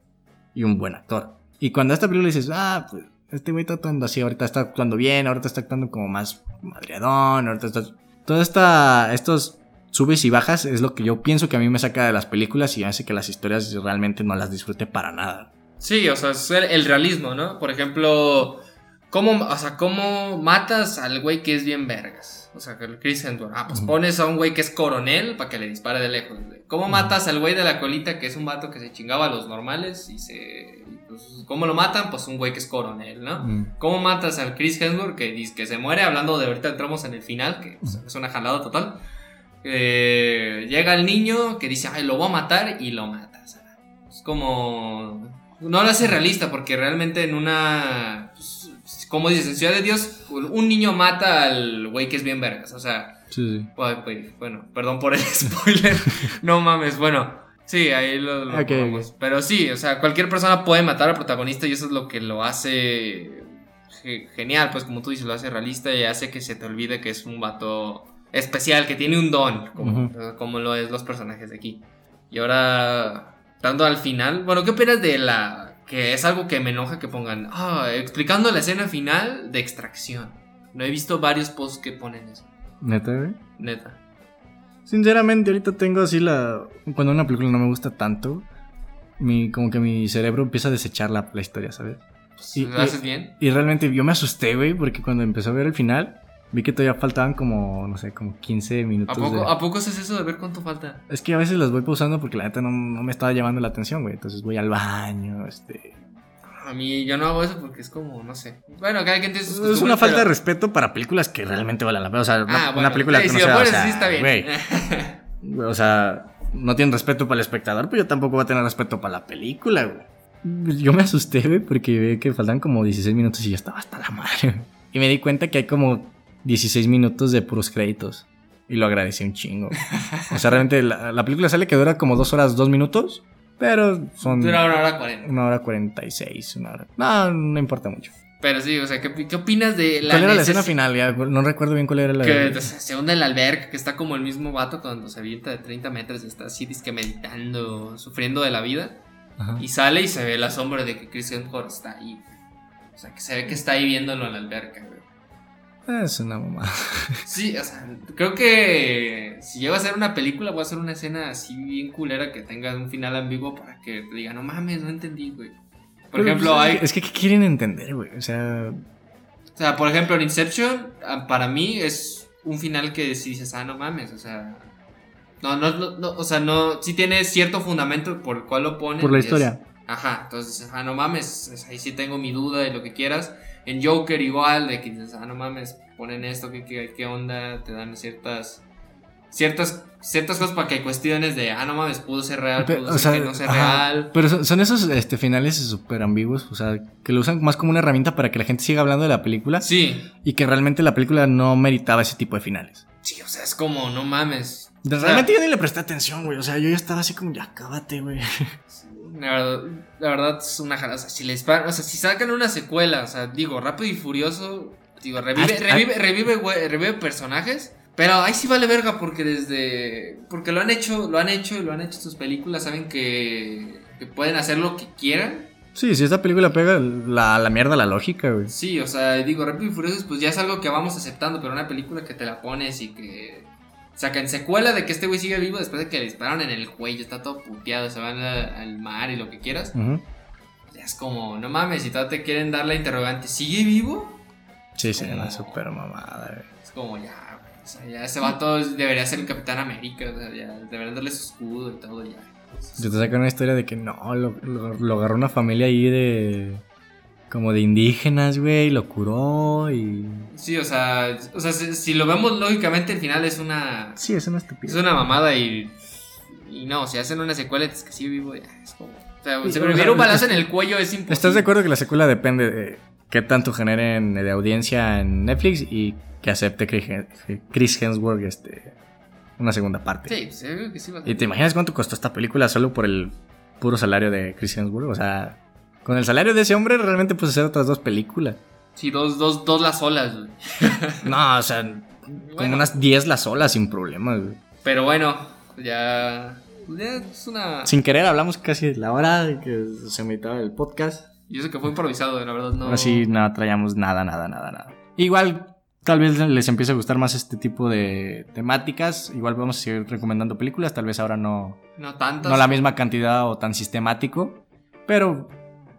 y un buen actor. Y cuando a esta película dices, ah, pues este güey está actuando así, ahorita está actuando bien, ahorita está actuando como más madreadón, ahorita está... Toda esta, estos subes y bajas es lo que yo pienso que a mí me saca de las películas y hace que las historias realmente no las disfrute para nada. Sí, o sea, es el, el realismo, ¿no? Por ejemplo, ¿cómo, o sea, ¿cómo matas al güey que es bien vergas? O sea, que el Chris Hemsworth. Ah, pues pones a un güey que es coronel para que le dispare de lejos. güey. ¿Cómo matas al güey de la colita que es un vato que se chingaba a los normales y se... pues, ¿Cómo lo matan? Pues un güey que es coronel, ¿no? ¿Cómo matas al Chris Hemsworth que dice que se muere? Hablando de ahorita entramos en el final, que pues, es una jalada total. Eh, llega el niño que dice, ay, lo voy a matar y lo mata. o sea, es como... No lo hace realista porque realmente en una... pues, como dices, en Ciudad de Dios, un niño mata al güey que es bien vergas. O sea, Sí, sí. Ay, güey, bueno, perdón por el (laughs) spoiler. no mames, bueno. Sí, ahí lo, lo Ok, ponemos. Pero sí, o sea, cualquier persona puede matar al protagonista y eso es lo que lo hace ge- genial, pues como tú dices, lo hace realista y hace que se te olvide que es un vato especial, que tiene un don, como, Ujú. como lo es los personajes de aquí. Y ahora, dando al final, bueno, ¿qué opinas de la... que es algo que me enoja que pongan, ah, explicando la escena final de extracción? No he visto varios posts que ponen eso, Neta, güey. neta. Sinceramente, ahorita tengo así la. Cuando una película no me gusta tanto, mi, como que mi cerebro empieza a desechar la, la historia, ¿sabes? Pues, Y- ¿Lo y- haces bien? Y realmente yo me asusté, güey, porque cuando empezó a ver el final, Vi que todavía faltaban como, no sé, como 15 minutos. ¿A poco, de- ¿A poco haces eso de ver cuánto falta? Es que a veces los voy pausando porque la neta no, no me estaba llamando la atención, güey. Entonces voy al baño, este... A mí yo no hago eso porque es como, no sé. Bueno, cada quien tiene sus Es una falta de respeto para películas que realmente valen la pena. O sea, una, Ah, una bueno, película sí, que no si lo sea, o pones sea, así está bien. güey, (laughs) o sea, no tienen respeto para el espectador, pero yo tampoco voy a tener respeto para la película, güey. Yo me asusté, güey, porque vi que faltan como 16 minutos y ya estaba hasta la madre. Y me di cuenta que hay como 16 minutos de puros créditos. Y lo agradecí un chingo. O sea, realmente la, la película sale que dura como 2 horas, 2 minutos. Pero son Dura una hora cuarenta. una hora 46, una hora. No, no importa mucho. Pero sí, o sea, ¿qué, qué opinas de la ¿Cuál era la escena final? Ya, no recuerdo bien cuál era la. Que se hunde en la alberca, que está como el mismo vato cuando se avienta de 30 metros y está así, disque meditando, sufriendo de la vida. Ajá. Y sale y se ve la sombra de que Chris Hemsworth está ahí. O sea, que se ve que está ahí viéndolo en la alberca. Es una mamá. (laughs) Sí, o sea, creo que si llego a hacer una película, voy a hacer una escena así bien culera que tenga un final ambiguo para que te diga, no mames, no entendí, güey. Por ejemplo, hay. Es que, ¿qué quieren entender, güey? O sea. O sea, por ejemplo, en Inception, ah, para mí es un final que si dices, ah, no mames, o sea. No, no, no, no, o sea, no. Sí tiene cierto fundamento por el cual lo ponen. Por la es- historia. ajá, entonces, ah, no mames, ahí sí tengo mi duda de lo que quieras. En Joker igual, de que dices, ah, no mames, ponen esto, ¿qué, qué, qué onda? Te dan ciertas. Ciertas, ciertas cosas para que cuestiones de, ah, no mames, pudo ser real, pudo o ser sea, que no ajá, real. Pero son, son esos este, finales súper ambiguos. O sea, que lo usan más como una herramienta para que la gente siga hablando de la película. Sí, Y que realmente la película no meritaba ese tipo de finales. sí, o sea, es como, no mames. De- O sea, Realmente yo ni le presté atención, güey. O sea, yo ya estaba así como, ya cábate, güey. La verdad, la verdad es una jala. O sea, si les o sea, si sacan una secuela, o sea, digo, rápido y furioso, digo, revive, Hasta- revive, revive, güey, revive personajes. Pero ahí sí vale verga porque desde. Porque lo han hecho, lo han hecho y lo han hecho sus películas, saben que, que pueden hacer lo que quieran. Sí, si esta película pega la, la mierda la lógica, güey. Sí, o sea, digo, Rápido y Furioso, pues ya es algo que vamos aceptando, pero una película que te la pones y que sacan secuela de que este güey sigue vivo después de que le dispararon en el cuello, está todo puteado, se van a- al mar y lo que quieras. Ya es como, no mames, si todavía te quieren dar la interrogante, ¿sigue vivo? Sí, sí, Como- una súper mamada, güey. Es como, ya, güey, o sea, ya ese vato debería ser el Capitán América, o sea, ya deberían darle su escudo y todo, ya. Yo te sacan una historia de que no, lo, lo- lo agarró una familia ahí de. Como de indígenas, güey, lo curó y. Sí, o sea, o sea si, si lo vemos lógicamente, el final es una, Sí, es una es estupidez. una mamada y, y no, si hacen una secuela es que sigue vivo, ya, es como, o sea, Sí, si o me sea, un balazo en el cuello es imposible. ¿Estás de acuerdo que la secuela depende de qué tanto generen de audiencia en Netflix y que acepte Chris Hemsworth este, una segunda parte? Sí, pues, yo creo que sí va a ¿Y te imaginas cuánto costó esta película solo por el puro salario de Chris Hemsworth? O sea, con el salario de ese hombre realmente puedes hacer otras dos películas. Sí, dos, dos, dos las olas, güey. (laughs) No, o sea, como unas 10 las solas sin problemas, güey. Pero bueno, ya, ya es una... Sin querer hablamos casi de la hora de que se meditaba el podcast. Yo sé que fue improvisado, la verdad no... Ahora sí, no traíamos nada, nada, nada, nada. Igual, tal vez les empiece a gustar más este tipo de temáticas. Igual vamos a seguir recomendando películas. Tal vez ahora no, No tantas. no la misma cantidad o tan sistemático. Pero,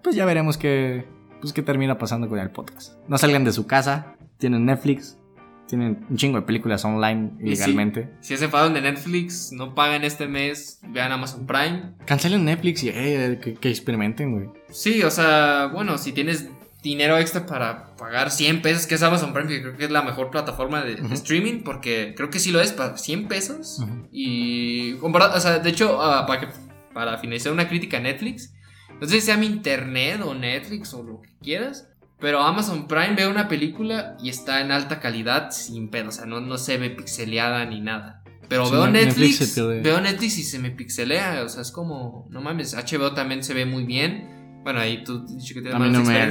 pues ya veremos qué, pues, qué termina pasando con el podcast. No salgan de su casa. Tienen Netflix. Tienen un chingo de películas online Y sí. ilegalmente. Si se enfadan de Netflix, no paguen este mes, vean Amazon Prime. Cancelen Netflix y eh, que, que experimenten, güey. Sí, o sea, bueno, si tienes dinero extra para pagar 100 pesos, que es Amazon Prime, que creo que es la mejor plataforma de, streaming, porque creo que sí lo es, para 100 pesos. Ujú. Y, comparado- o sea, de hecho, ah, para, que, para finalizar una crítica a Netflix, no sé si sea mi internet o Netflix o lo que quieras, pero Amazon Prime ve una película y está en alta calidad sin pedo, o sea, no, no se ve pixeleada ni nada. Pero Sí, veo Netflix Netflix, veo Netflix y se me pixelea, o sea, es como, no mames, HBO también se ve muy bien. Bueno, ahí tú dicho que A mí no me.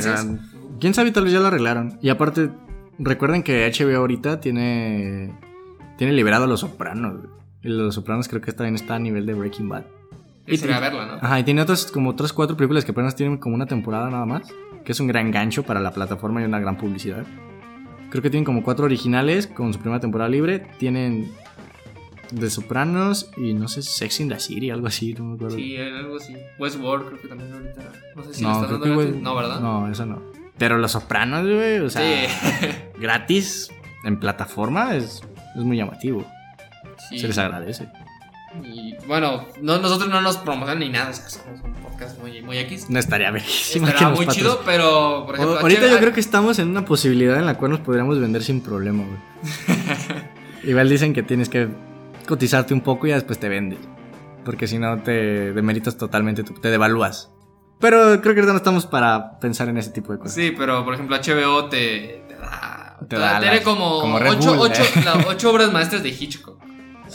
Quién sabe, tal vez ya lo arreglaron. Y aparte, recuerden que HBO ahorita tiene. Tiene liberado a los sopranos. los sopranos creo que también está a nivel de Breaking Bad. Y sería verla, ¿no? Ajá, y tiene otras, como otras cuatro películas que apenas tienen como una temporada nada más. Que es un gran gancho para la plataforma y una gran publicidad. Creo que tienen como cuatro originales con su primera temporada libre. Tienen The Sopranos y no sé, Sex in the City, algo así, no me acuerdo. Sí, algo así. Westworld creo que también ahorita. No sé si no, están dando Netflix. No, ¿verdad? No, eso no. Pero Los Sopranos, güey, o sea, sí. (laughs) gratis en plataforma es, es muy llamativo. Sí. Se les agradece. Y bueno, no, nosotros no nos promocionan ni nada, o sea, somos un podcast muy, muy X. No estaría bellísimo. Estará muy chido, pero por ejemplo, Ahorita yo creo que estamos en una posibilidad en la cual nos podríamos vender sin problema, güey. (laughs) Igual dicen que tienes que cotizarte un poco y ya después te vendes. Porque si no te demeritas totalmente, te devalúas. Pero creo que ahorita no estamos para pensar en ese tipo de cosas. Sí, pero por ejemplo, HBO te, te da. Te da tiene como, como Red ocho, Bull, ocho- eh. la- ocho obras maestras de Hitchcock.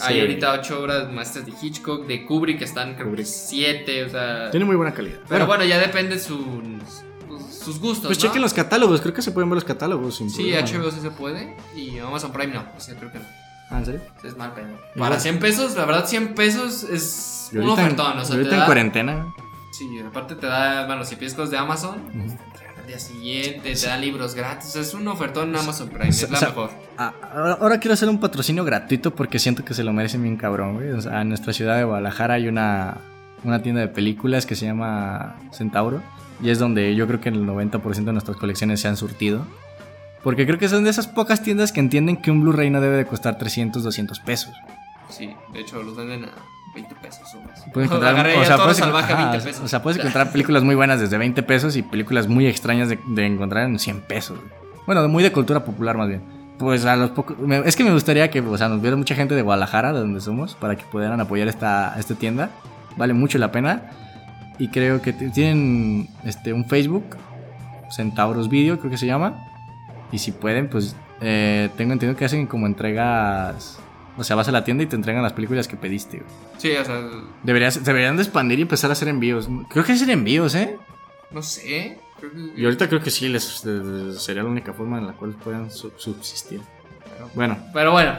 Hay ahorita ocho obras maestras de Hitchcock, de Kubrick, que están creo que siete, o sea. Tiene muy buena calidad. Pero bueno, ya depende sus, sus gustos. Pues ¿no? chequen los catálogos, creo que se pueden ver los catálogos. sin Sí, problema. HBO sí se puede. Y Amazon Prime no. O sea, creo que no. Ah, ¿en serio? Es mal pedo. Para bueno. 100 pesos, la verdad, 100 pesos es un en- ofertón. O sea, ahorita te en da, cuarentena. Sí, aparte te da, bueno, si pides cosas de Amazon, al día siguiente, te dan libros gratis. Es un ofertón en Amazon Prime, es la mejor. Ah, ahora, ahora quiero hacer un patrocinio gratuito porque siento que se lo merecen bien cabrón, güey. O sea, en nuestra ciudad de Guadalajara hay una, una tienda de películas que se llama Centauro. Y es donde yo creo que el 90% de nuestras colecciones se han surtido. Porque creo que son de esas pocas tiendas que entienden que un Blu-ray no debe de costar 300, 200 pesos. Sí, de hecho, los venden a 20 pesos o más. Puedes (laughs) encontrar, o ya sea, Toro puedes, Salvaje a ajá, 20 pesos. o sea, puedes (laughs) encontrar películas muy buenas desde 20 pesos y películas muy extrañas de, de encontrar en 100 pesos. Bueno, muy de cultura popular más bien. Pues a los pocos... Es que me gustaría que, o sea, nos viera mucha gente de Guadalajara, de donde somos, para que pudieran apoyar esta, esta tienda. Vale mucho la pena. Y creo que tienen este, un Facebook, Centauros Video, creo que se llama. Y si pueden, pues eh, tengo entendido que hacen como entregas... O sea, vas a la tienda y te entregan las películas que pediste. güey. Sí, o sea, Deberías, deberían de expandir y empezar a hacer envíos. Creo que hacer envíos, ¿eh? no sé. creo que- Y ahorita creo que sí, les, sería la única forma en la cual puedan su- subsistir. Bueno, Pero bueno.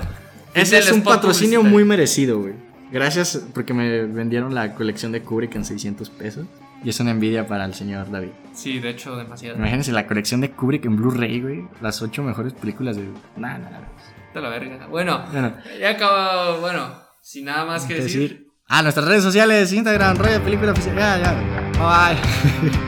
ese es un patrocinio muy merecido, güey. Gracias porque me vendieron la colección de Kubrick en 600 pesos. Y es una envidia para el señor David. Sí, de hecho, demasiado. Imagínense la colección de Kubrick en Blu-ray, güey. Las ocho mejores películas de... Nada, nada. La verga. Bueno, Bueno, ya acabó. Bueno, sin nada más que ¿qué decir. decir? Ah, nuestras redes sociales, Instagram, rollo película oficial. Ya, ya. Bye bye. (laughs)